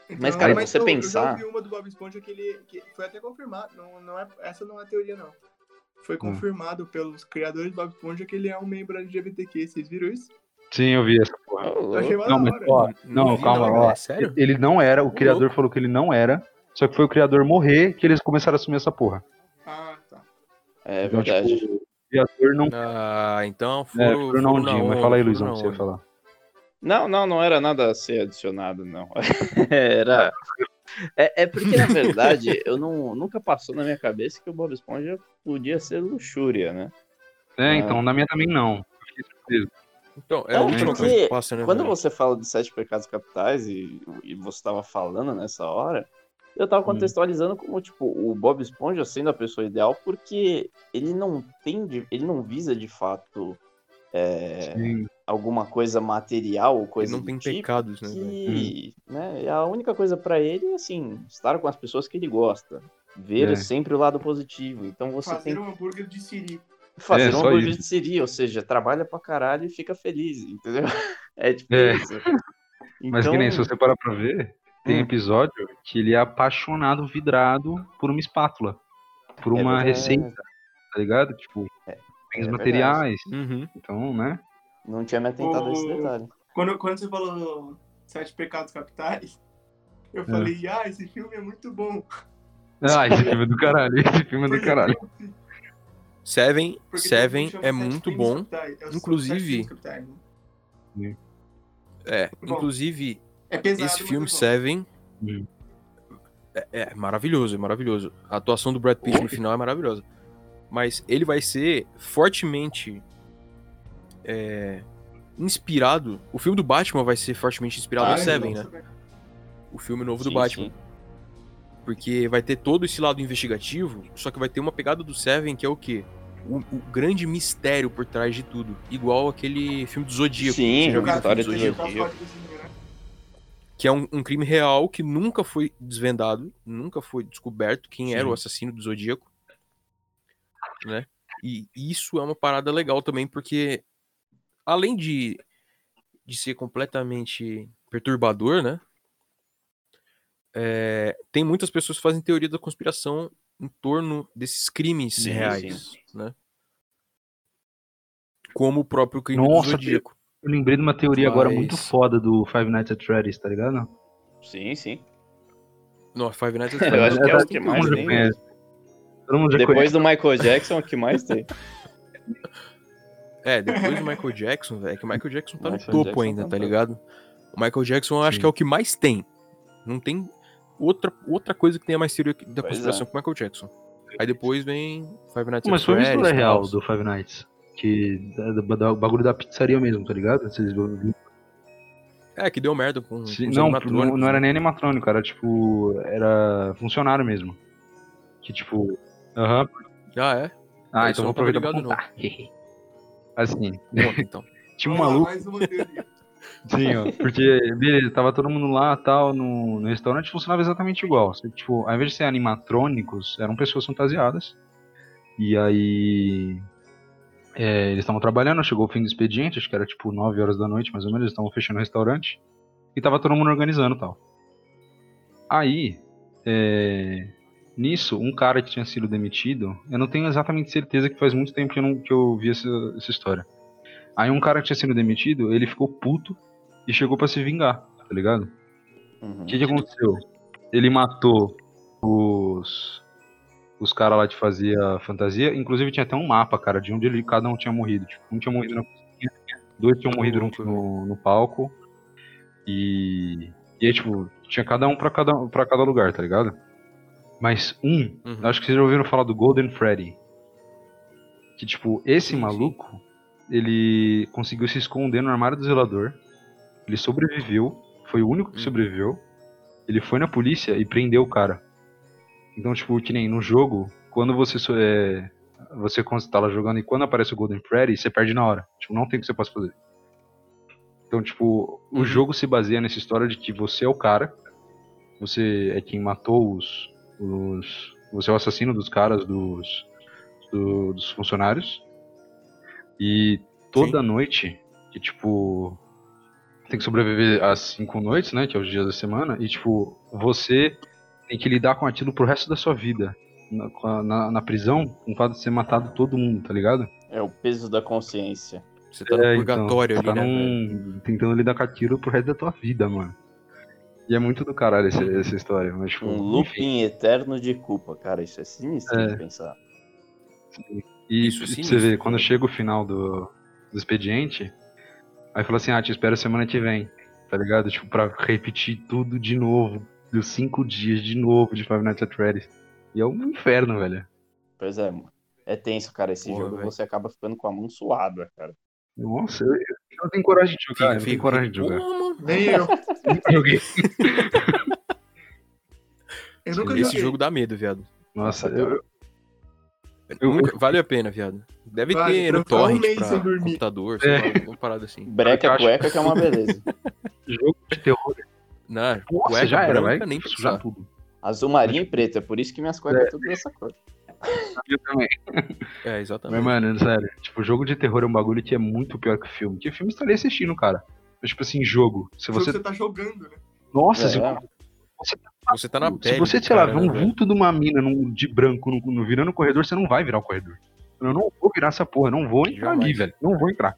Então, cara, mas você eu- pensar- Eu já ouvi uma do Bob Esponja que ele que foi até confirmado. Não, não é, essa não é teoria, não. Foi confirmado pelos criadores do Bob Esponja que ele é um membro LGBTQ. Vocês viram isso? Sim, eu vi essa porra. Eu achei Não, mas, hora. ó, não, vi, calma, não, ó. é sério? Ele não era, o criador louco. falou que ele não era, só que foi o criador morrer que eles começaram a assumir essa porra. Ah, tá. É Então, verdade. tipo, o criador não. Ah, então É, na foram na ondinha, mas fala aí, Luizão, o que você ia falar. Não, não, não era nada a ser adicionado, não. (laughs) Era. (laughs) É, é porque, na (laughs) verdade, eu não, nunca passou na minha cabeça que o Bob Esponja podia ser luxúria, né? É, então, na minha também não. Então, é É, a última porque coisa que passa, né? Quando velho? você fala de Sete Pecados Capitais e, e você estava falando nessa hora, eu tava contextualizando como, tipo, o Bob Esponja sendo a pessoa ideal porque ele não tem, ele não visa de fato é, Sim. Alguma coisa material ou Ele coisa não do tem tipo, pecados, né? que, né, a única coisa pra ele é, assim, estar com as pessoas que ele gosta. Ver É. sempre o lado positivo. Então você Fazer tem um hambúrguer de siri. fazer É, um hambúrguer isso. de siri, ou seja, trabalha pra caralho e fica feliz, entendeu? (laughs) É tipo É. isso. Mas que nem se Então, você parar pra ver, tem Hum. episódio que ele é apaixonado, vidrado por uma espátula. Por É uma receita, tá ligado? Tipo, É, bens é materiais. Uhum. Então, né? Não tinha me atentado a esse O- detalhe. Quando, quando você falou Sete Pecados Capitais, eu falei, ah, esse filme é muito bom. Ah, esse filme é do caralho. Esse filme é do caralho. Seven, porque Seven chama é muito bom. É Inclusive- Capitais, né? É, Bom, inclusive, É pesado. esse filme é. Seven Hum. é, é maravilhoso, é maravilhoso. A atuação do Brad Pitt no final é maravilhosa. Mas ele vai ser fortemente é, inspirado. O filme do Batman vai ser fortemente inspirado Ah, em Seven, nossa, né? O filme novo do Sim, Batman. sim. Porque vai ter todo esse lado investigativo, só que vai ter uma pegada do Seven que é o quê? O, o grande mistério por trás de tudo. Igual aquele filme do Zodíaco. Sim, filme história do do Zodíaco? Zodíaco. né? Que é um, um crime real que nunca foi desvendado, nunca foi descoberto quem era Sim. o assassino do Zodíaco. Né? E isso é uma parada legal também, porque além de, de ser completamente perturbador, né? É, tem muitas pessoas que fazem teoria da conspiração em torno desses crimes Sim, reais, né? Como o próprio crime Nossa, do Zodíaco. Eu lembrei de uma teoria agora Mas- muito foda do Five Nights at Freddy's, tá ligado? Sim, sim. Não, Five Nights at (laughs) Eu Freddy's. acho que é o que mais tem. Depois conhece. do Michael Jackson, o que mais tem? (laughs) É, depois do Michael Jackson, velho, é que o Michael Jackson tá no Michael topo Jackson ainda, tá tá no ligado? O Michael Jackson eu acho Sim. que é o que mais tem. Não tem outra, outra coisa que tenha mais teoria da Pois conspiração é. que o Michael Jackson. Aí depois vem Five Nights Mas foi uma Freddy's história real do Five Nights. Que é do bagulho da pizzaria mesmo, tá ligado? Vocês viram? É, que deu merda com, Sim, com não, não, não era né? nem animatrônico, era tipo. Era funcionário mesmo. Que tipo. Aham. Ah, é? Ah, Isso então vou aproveitar pra não. (laughs) Assim, Conta, então. (laughs) tinha um maluco. mais uma. (laughs) Sim, ó. Porque, beleza, tava todo mundo lá tal, no, no restaurante funcionava exatamente igual. Que, Tipo, ao invés de ser animatrônicos, eram pessoas fantasiadas. E aí. é, eles estavam trabalhando, chegou o fim do expediente, acho que era tipo 9 horas da noite, mais ou menos, eles estavam fechando o restaurante. E tava todo mundo organizando e tal. Aí, é, nisso, um cara que tinha sido demitido, eu não tenho exatamente certeza que faz muito tempo que eu, não, que eu vi essa, essa história. Aí um cara que tinha sido demitido, ele ficou puto e chegou pra se vingar, tá ligado? Uhum. O que, que aconteceu? Ele matou os os caras lá de fazer a fantasia, inclusive tinha até um mapa, cara, de onde ele, cada um tinha morrido. Tipo, um tinha morrido na cozinha, dois tinham morrido no, no, no palco. E, e aí, tipo, tinha cada um pra cada, pra cada lugar, tá ligado? Mas um, Uhum. acho que vocês já ouviram falar do Golden Freddy. Que, tipo, esse Sim, sim. maluco, ele conseguiu se esconder no armário do zelador. Ele sobreviveu, foi o único que Uhum. sobreviveu. Ele foi na polícia e prendeu o cara. Então, tipo, que nem no jogo, quando você é, você tá lá jogando e quando aparece o Golden Freddy, você perde na hora. Tipo, não tem o que você possa fazer. Então, tipo, o Uhum. jogo se baseia nessa história de que você é o cara, você é quem matou os. Os você é o assassino dos caras, dos, do- dos funcionários. E toda noite, que tipo. Tem que sobreviver às cinco noites, né? Que é os dias da semana. E, tipo, você tem que lidar com aquilo pro resto da sua vida. Na, na, na prisão, com o fato de ser matado todo mundo, tá ligado? É o peso da consciência. Você tá no É, purgatório então, ali, tá né? num- tentando lidar com aquilo pro resto da tua vida, mano. E é muito do caralho essa, essa história. Mas, tipo, Um enfim. looping eterno de culpa, cara. Isso é sinistro É. de pensar. E Isso é pra você ver, quando chega o final do, do expediente, aí fala assim, ah, te espero semana que vem, tá ligado? Tipo, pra repetir tudo de novo, dos cinco dias de novo de Five Nights at Freddy's. E é um inferno, velho. Pois é, mano. É tenso, cara. Esse Porra, jogo velho. você acaba ficando com a mão suada, cara. Nossa, eu, eu não tenho coragem de jogar, eu não tenho coragem de jogar. Mano. Nem eu. Nunca joguei. (laughs) Eu nunca Esse joguei. jogo dá medo, viado. Nossa, eu, Eu- Nunca- Vale a pena, viado. Deve Vale, ter no um torrent pra sem dormir. computador, sei É. lá, alguma parada assim. Breca cueca que é uma beleza. (laughs) jogo de terror. Não, Nossa, cueca já era, branca, vai nem sujar pensar. tudo. Azul marinho e preto. É por isso que minhas cuecas é tudo dessa cor. Eu também. É, Mas, exatamente. mano, sério, tipo, jogo de terror é um bagulho que é muito pior que filme. Que filme estaria assistindo, cara. Mas, tipo assim, jogo. Se você. você tá jogando, né? Nossa, É. se, Você tá na pele. se você, sei lá, ver um né, velho? vulto de uma mina num- de branco no, no- virando o corredor, você não vai virar o corredor. Eu não vou virar essa porra, não vou entrar ali, velho. Não vou entrar.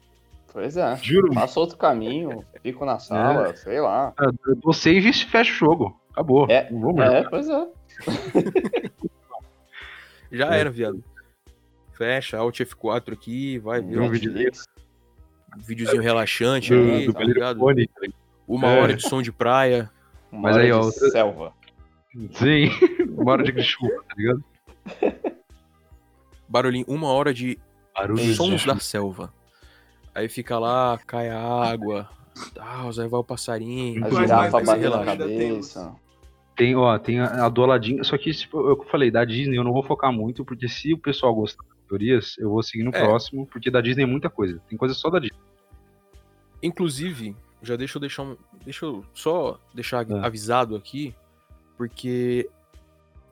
Pois é. Juro. Faço outro caminho, fico na sala, sei lá. Eu dou save e fecha o jogo. Acabou. É, não vou mais. É, pois é. (laughs) Já É. era, viado. Fecha, Alt F4 aqui, vai ver. um vídeo Netflix. videozinho relaxante Do, ali, do tá ligado? Fone. Uma É. hora de som de praia. Uma Mas hora aí, ó, de outra- selva. Sim, (laughs) uma hora de chuva, tá ligado? (laughs) Barulhinho, uma hora de Barulho sons de da selva. Aí fica lá, cai a água, tal, aí vai o passarinho. A girafa batendo na cabeça. Tem, ó, tem a, a do Aladdin, só que tipo, eu falei, da Disney eu não vou focar muito, porque se o pessoal gostar das teorias, eu vou seguir no É. próximo, porque da Disney é muita coisa. Tem coisa só da Disney. Inclusive, já deixa eu deixar um. Deixa eu só deixar Ah. avisado aqui, porque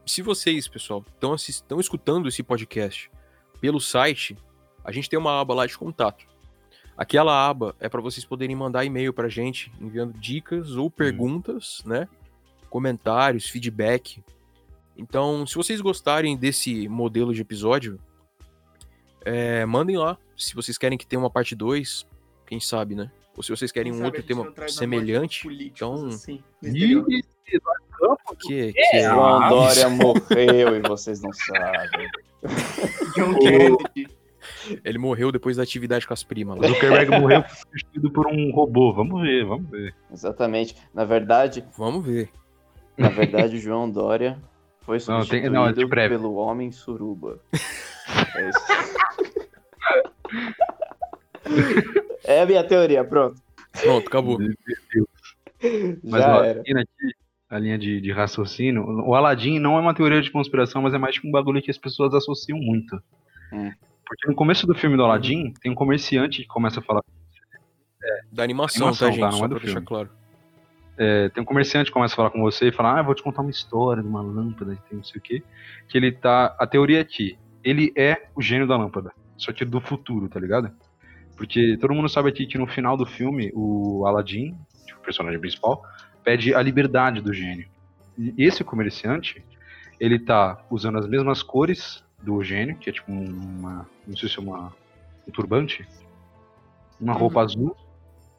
se vocês, pessoal, estão escutando esse podcast pelo site, a gente tem uma aba lá de contato. Aquela aba é para vocês poderem mandar e-mail pra gente, enviando dicas ou perguntas, né? Comentários, feedback. Então, se vocês gostarem desse modelo de episódio, é, mandem lá. Se vocês querem que tenha uma parte 2, quem sabe, né? Ou se vocês querem Quem um outro tema semelhante, então assim. Ih, que, que é- João Dória morreu e vocês não sabem. (laughs) John Kennedy. ele morreu depois da atividade com as primas lá. Zuckerberg morreu (laughs) substituído por um robô. Vamos ver, vamos ver. Exatamente. Na verdade, Vamos ver. Na verdade, João Dória foi Não, tem- substituído não, é de breve. pelo Homem Suruba. É isso. É a minha teoria, pronto. Pronto, acabou. Meu Deus. Mas Já ó, era. aqui a linha de, de raciocínio, o Aladdin não é uma teoria de conspiração, mas é mais tipo um bagulho que as pessoas associam muito. Hum. Porque no começo do filme do Aladdin, tem um comerciante que começa a falar. Da animação, Animação, tá, tá? gente? Não Só é pra do deixar filme. claro. É, tem um comerciante que começa a falar com você e fala: Ah, vou te contar uma história de uma lâmpada, que tem não sei o quê. Que ele tá. A teoria é que ele é o gênio da lâmpada. Só que do futuro, tá ligado? Porque todo mundo sabe aqui que no final do filme, o Aladdin, tipo, o personagem principal, pede a liberdade do gênio. E esse comerciante, ele tá usando as mesmas cores do gênio, que é tipo uma. Não sei se é uma. Um turbante. Uma roupa azul.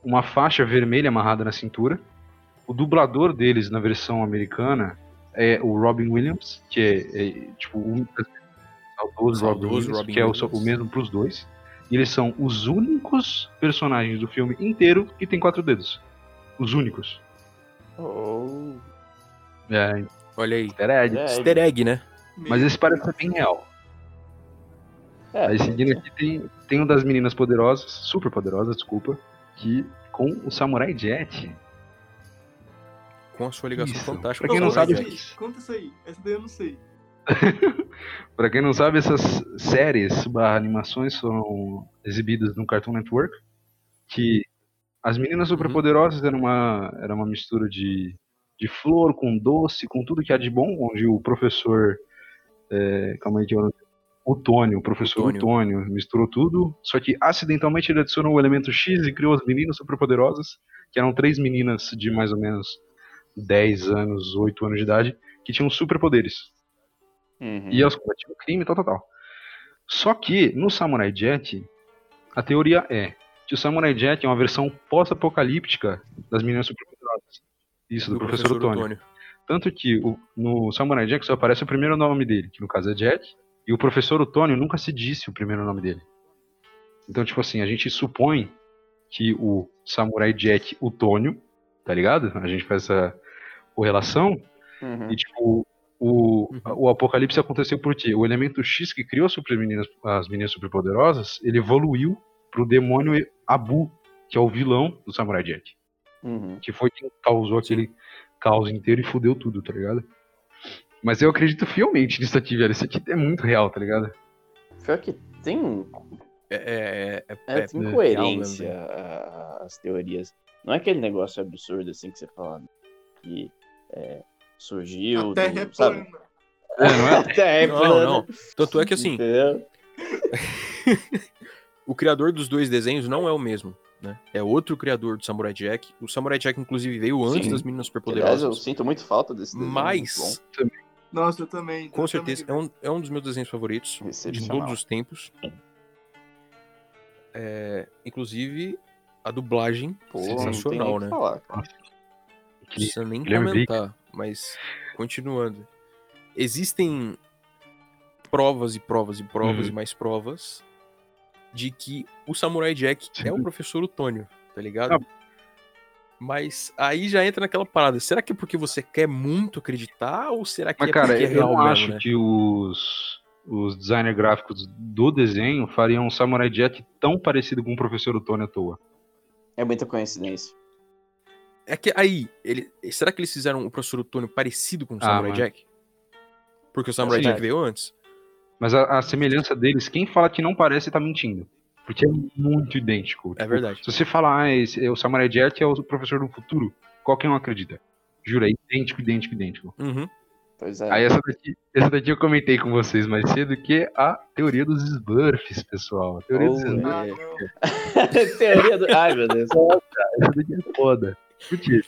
Uma faixa vermelha amarrada na cintura. O dublador deles na versão americana é o Robin Williams, que é, é, tipo um saudoso Robin Williams, Robin que é o, o mesmo pros dois. E eles são os únicos personagens do filme inteiro que tem quatro dedos. Os únicos. Oh, É, Olha aí. easter egg. é, Easter egg, né? Mas esse parece ser bem real. é, Aí seguindo aqui tem, tem um das meninas poderosas, super poderosas, desculpa, que com o Samurai Jet. Com a sua ligação Isso. fantástica. Pra quem não sabe-. Conta isso aí. Essa daí eu não sei. (laughs) Pra quem não sabe, essas séries barra animações foram exibidas no Cartoon Network. Que as meninas superpoderosas eram uma, era uma mistura de, de flor com doce, com tudo que há de bom, onde o professor. É, calma aí que eu não o Tônio, o professor. Tônio, misturou tudo, só que acidentalmente ele adicionou o elemento X e criou as meninas superpoderosas, que eram três meninas de mais ou menos 10 anos, 8 anos de idade, que tinham superpoderes. uhum. E elas combatiam o crime, tal, tal, tal. Só que no Samurai Jet, a teoria é que o Samurai Jet é uma versão pós-apocalíptica das meninas superpoderosas. Isso, do, professor, Otônio. Tanto que o- no Samurai Jack só aparece o primeiro nome dele, que no caso é Jack, e o professor Otônio nunca se disse o primeiro nome dele. Então, tipo assim, a gente supõe que o Samurai Jack Otônio, tá ligado? A gente faz essa correlação, Uhum. e tipo, o, o apocalipse aconteceu porque o elemento X que criou as, super meninas, as meninas superpoderosas, ele evoluiu pro demônio Abu, que é o vilão do Samurai Jack Uhum. que foi quem causou aquele caos inteiro e fudeu tudo, tá ligado? Mas eu acredito fielmente nisso aqui, velho. Isso aqui é muito real, tá ligado? Pior que tem, É, é, é, é, é- tem é coerência real, né, as teorias. Não é aquele negócio absurdo assim que você fala que é, surgiu. A Terra é do, sabe? plana. É, não é? (laughs) A Terra é Não, plana. não. Tanto é que assim, (laughs) o criador dos dois desenhos não é o mesmo, né? É outro criador do Samurai Jack. O Samurai Jack, inclusive, veio antes Sim. das meninas Aliás, eu superpoderosas. sinto muito falta desse desenho. Mas, Nossa, eu também. com eu certeza, é também. um, é um dos meus desenhos favoritos de todos os tempos. É, inclusive, a dublagem Pô, não tem nem sensacional, né? falar, precisa nem Guilherme Briggs. comentar, mas continuando. Existem provas e provas e provas Uhum. e mais provas de que o Samurai Jack é o professor Otônio, tá ligado? Ah. Mas aí já entra naquela parada. Será que é porque você quer muito acreditar ou será que Mas, é cara, porque é eu real não mesmo, acho né? que os, os designers gráficos do desenho fariam um Samurai Jack tão parecido com o professor Otônio à toa. É muita coincidência. É que aí, ele, será que eles fizeram o professor Otônio parecido com o Ah, Samurai mano. Jack? Porque o Samurai Sim. Jack veio antes? Mas a, a semelhança deles, quem fala que não parece tá mentindo. Porque é muito idêntico. É Tipo, verdade. Se você falar, ah, esse, é o Samurai Jack é o professor do futuro, qualquer um acredita. Jura, é idêntico, idêntico, idêntico. Uhum. Pois é. Aí essa daqui, essa daqui eu comentei com vocês mais cedo, que é a teoria dos Smurfs, pessoal. A teoria dos Oh, Smurfs. Ah, (laughs) é. Teoria do. Ai, meu Deus. Essa daqui é foda. Porque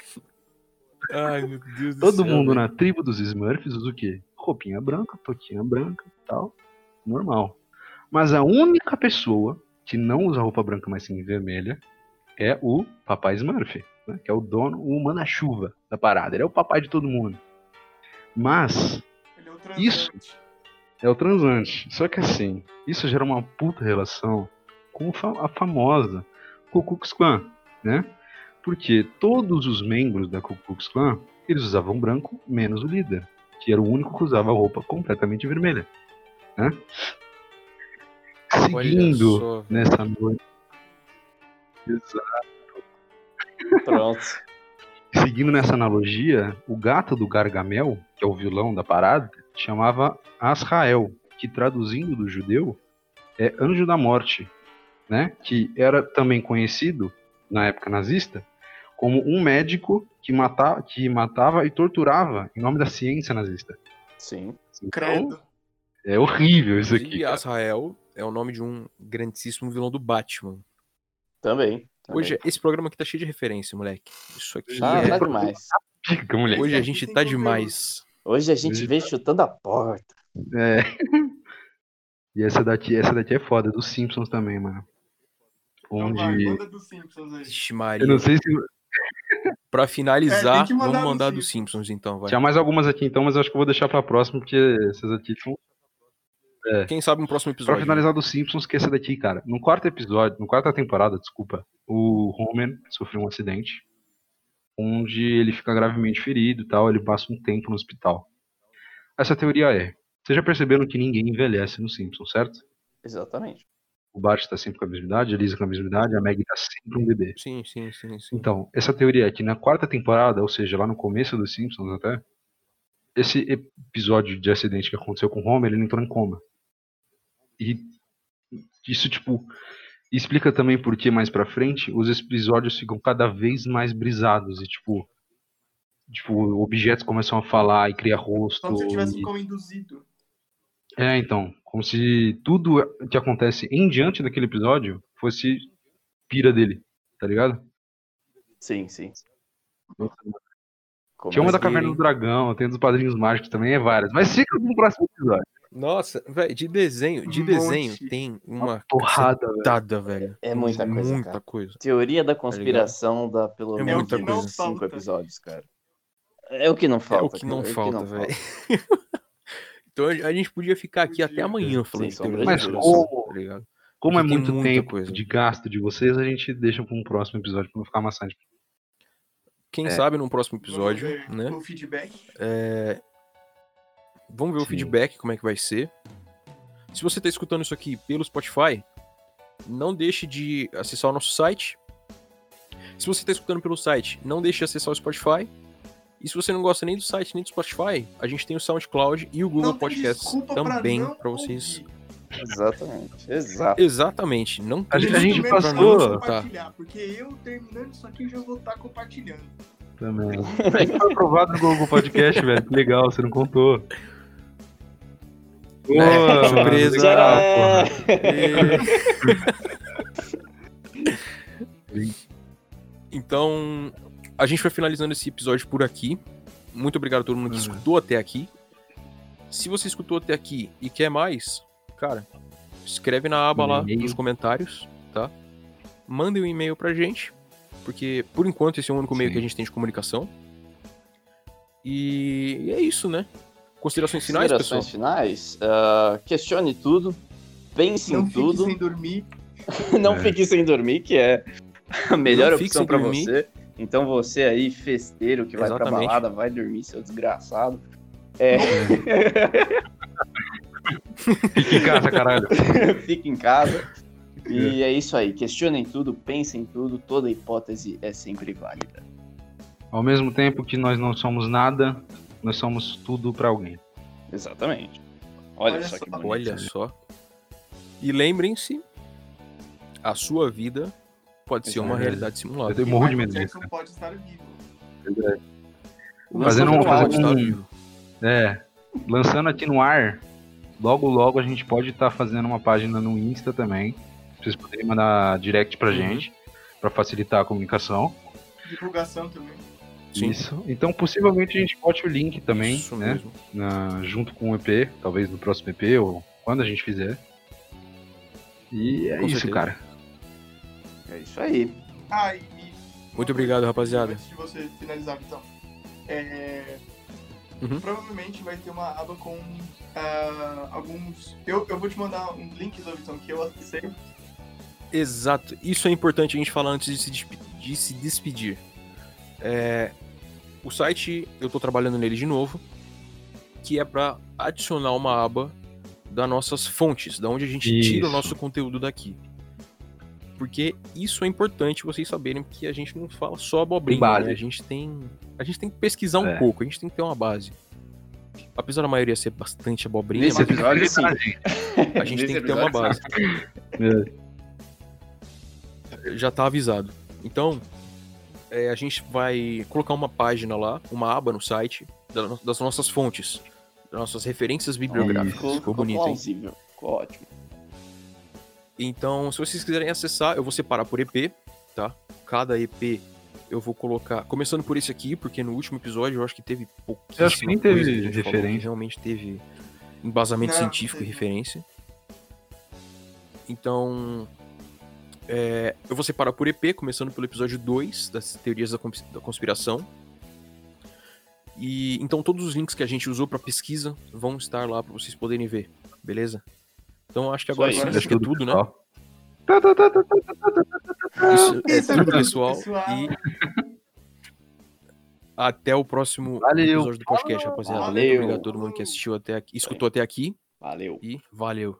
Ai, meu Deus do todo céu, mundo na tribo dos Smurfs usa o quê? Roupinha branca, toquinha branca tal. Normal. Mas a única pessoa que não usa roupa branca, mas sim vermelha, é o Papai Smurf, né? que é o dono, o manda-chuva da parada. Ele é o papai de todo mundo. Mas Ele é o transante. Isso. é o transante. Só que assim, isso gera uma puta relação com a famosa Ku Klux Klan, né? Porque todos os membros da Ku Klux Klan, eles usavam branco, menos o líder, que era o único que usava roupa completamente vermelha, né? Seguindo só, nessa noite. Exato. Pronto. Seguindo nessa analogia, o gato do Gargamel, que é o vilão da parada, chamava Asrael, que traduzindo do judeu é anjo da morte, né? Que era também conhecido na época nazista como um médico que matava, que matava e torturava em nome da ciência nazista. Sim. Então, Credo. é horrível isso aqui. Cara. Azrael é o nome de um grandíssimo vilão do Batman. Também. também. Hoje, esse programa aqui tá cheio de referência, moleque. Isso aqui Ah, é... tá demais. Fica, moleque. Hoje a gente tá demais. Hoje a gente Hoje vem chutando a porta. É. (laughs) E essa daqui, essa daqui é foda, dos Simpsons também, mano. Então vai, Onde. manda dos Simpsons aí. Eu não sei se. Pra É, finalizar, que mandar vamos do mandar dos Simpsons. Simpsons, então, vai. Tinha mais algumas aqui então, mas eu acho que eu vou deixar pra próxima, porque essas aqui são. Quem sabe no próximo Pra episódio. finalizar dos Simpsons, que essa daqui, cara. No quarto episódio, no quarta temporada, desculpa, o Homer sofreu um acidente onde ele fica gravemente ferido e tal, ele passa um tempo no hospital. Essa teoria é: vocês já perceberam que ninguém envelhece no Simpsons, certo? Exatamente. O Bart tá sempre com a mesma idade, a Lisa com a mesma idade, a Maggie tá sempre um bebê. Sim, sim, sim, sim. Então, essa teoria é que na quarta temporada, ou seja, lá no começo dos Simpsons até, esse episódio de acidente que aconteceu com o Homer, ele entrou em coma. E isso, tipo, explica também por que mais pra frente os episódios ficam cada vez mais brisados e, tipo, tipo, objetos começam a falar e criar rosto. Como se eu tivesse e- como induzido. É, então, como se tudo que acontece em diante daquele episódio fosse pira dele, tá ligado? Sim, sim. Como Tinha uma da assim? Caverna do Dragão, tem dos Padrinhos Mágicos também, é várias. Mas fica no próximo episódio. Nossa, velho, de desenho, de Um desenho monte. tem uma Porrada, velho. cacetada, velho. É muita coisa, Muita cara. coisa. Teoria da conspiração dá pelo É menos muita uns coisa. cinco falta. episódios, cara. É o que não falta. é o que não cara, falta, velho. (laughs) então a gente podia ficar aqui até amanhã falando de conspiração, Mas tá ligado? Como é muito tempo coisa. de gasto de vocês, a gente deixa para um próximo episódio pra não ficar maçante. Quem É. sabe no próximo Vamos episódio, ver né? O feedback. É, Vamos ver o Sim. feedback, como é que vai ser. Se você está escutando isso aqui pelo Spotify, não deixe de acessar o nosso site. Se você está escutando pelo site, não deixe de acessar o Spotify. E se você não gosta nem do site nem do Spotify, a gente tem o SoundCloud e o Google Não Podcasts pra também para vocês. Exatamente. Exato. Exatamente, não tem A gente- a gente passou- compartilhar, porque eu terminando isso aqui já vou estar compartilhando. Também. A gente foi aprovado no Google Podcast, velho. Que legal, você não contou. É, surpresa. legal, Tcharam! (laughs) E- Então, a gente vai finalizando esse episódio por aqui. Muito obrigado a todo mundo que Uhum. escutou até aqui. Se você escutou até aqui e quer mais, cara, escreve na aba Manda lá nos comentários, tá? Mande um e-mail pra gente, porque por enquanto esse é o único meio Sim. que a gente tem de comunicação. E é isso, né? Considerações finais, pessoal? Considerações finais? ah, questione tudo. Pense Não em fique tudo. sem dormir. (laughs) não É. fique sem dormir, que é a melhor Não fique opção dormir. você. Então você aí, festeiro, que vai pra Exatamente. balada, vai dormir, seu desgraçado. É, (laughs) Fique em casa, caralho. (laughs) fique em casa. E é isso aí. Questionem tudo, pensem em tudo. Toda hipótese é sempre válida. Ao mesmo tempo que nós não somos nada, nós somos tudo pra alguém. Exatamente. Olha, Olha só só. que bonito. Olha só. E lembrem-se, a sua vida pode ser uma Exato. realidade Eu simulada. tenho morro de medo disso. Jackson pode estar vivo. Fazendo um- fazendo um- vivo. É, lançando aqui no ar, logo logo a gente pode estar fazendo uma página no Insta também. pra Vocês poderem mandar direct pra Uhum. gente, pra facilitar a comunicação. Divulgação também. Sim. Isso. Então possivelmente a gente bote o link também, Isso né? na- junto com o EP, talvez no próximo EP ou quando a gente fizer. E é Com isso, certeza. cara. É isso aí. Ah, e. Muito obrigado, rapaziada. Antes de você finalizar, então. É, Uhum. Provavelmente vai ter uma aba com ah, alguns. Eu, eu vou te mandar um link, Vitão, que eu acessei. Exato. Isso é importante a gente falar antes de se, despe- de se despedir. É, o site, eu tô trabalhando nele de novo, que é para adicionar uma aba das nossas fontes, da onde a gente tira o Isso. nosso conteúdo daqui. Porque isso é importante vocês saberem que a gente não fala só abobrinha, né? A gente tem a gente tem que pesquisar um É. pouco, a gente tem que ter uma base. Apesar da maioria ser bastante abobrinha, Nesse mas episódio, sim. na gente. a gente Nesse tem que ter uma base. já tá avisado. Então, é, a gente vai colocar uma página lá, uma aba no site das nossas fontes, das nossas referências bibliográficas. Ficou, Ficou ficou bonito, hein? plausível. Ficou ótimo. Então, se vocês quiserem acessar, eu vou separar por EP, tá? Cada EP eu vou colocar, começando por esse aqui, porque no último episódio eu acho que teve pouquíssima Eu acho que nem teve referência. realmente teve embasamento Não, científico e referência. Então, é, eu vou separar por EP, começando pelo episódio 2 das teorias da, cons- da conspiração. E então todos os links que a gente usou para pesquisa vão estar lá para vocês poderem ver, beleza? Então acho que agora sim, acho que é tudo, né? (laughs) Isso é tudo, pessoal. pessoal. E até o próximo Valeu. episódio do podcast, rapaziada. Valeu. Muito obrigado a todo mundo que assistiu até aqui, escutou até aqui Valeu. e valeu.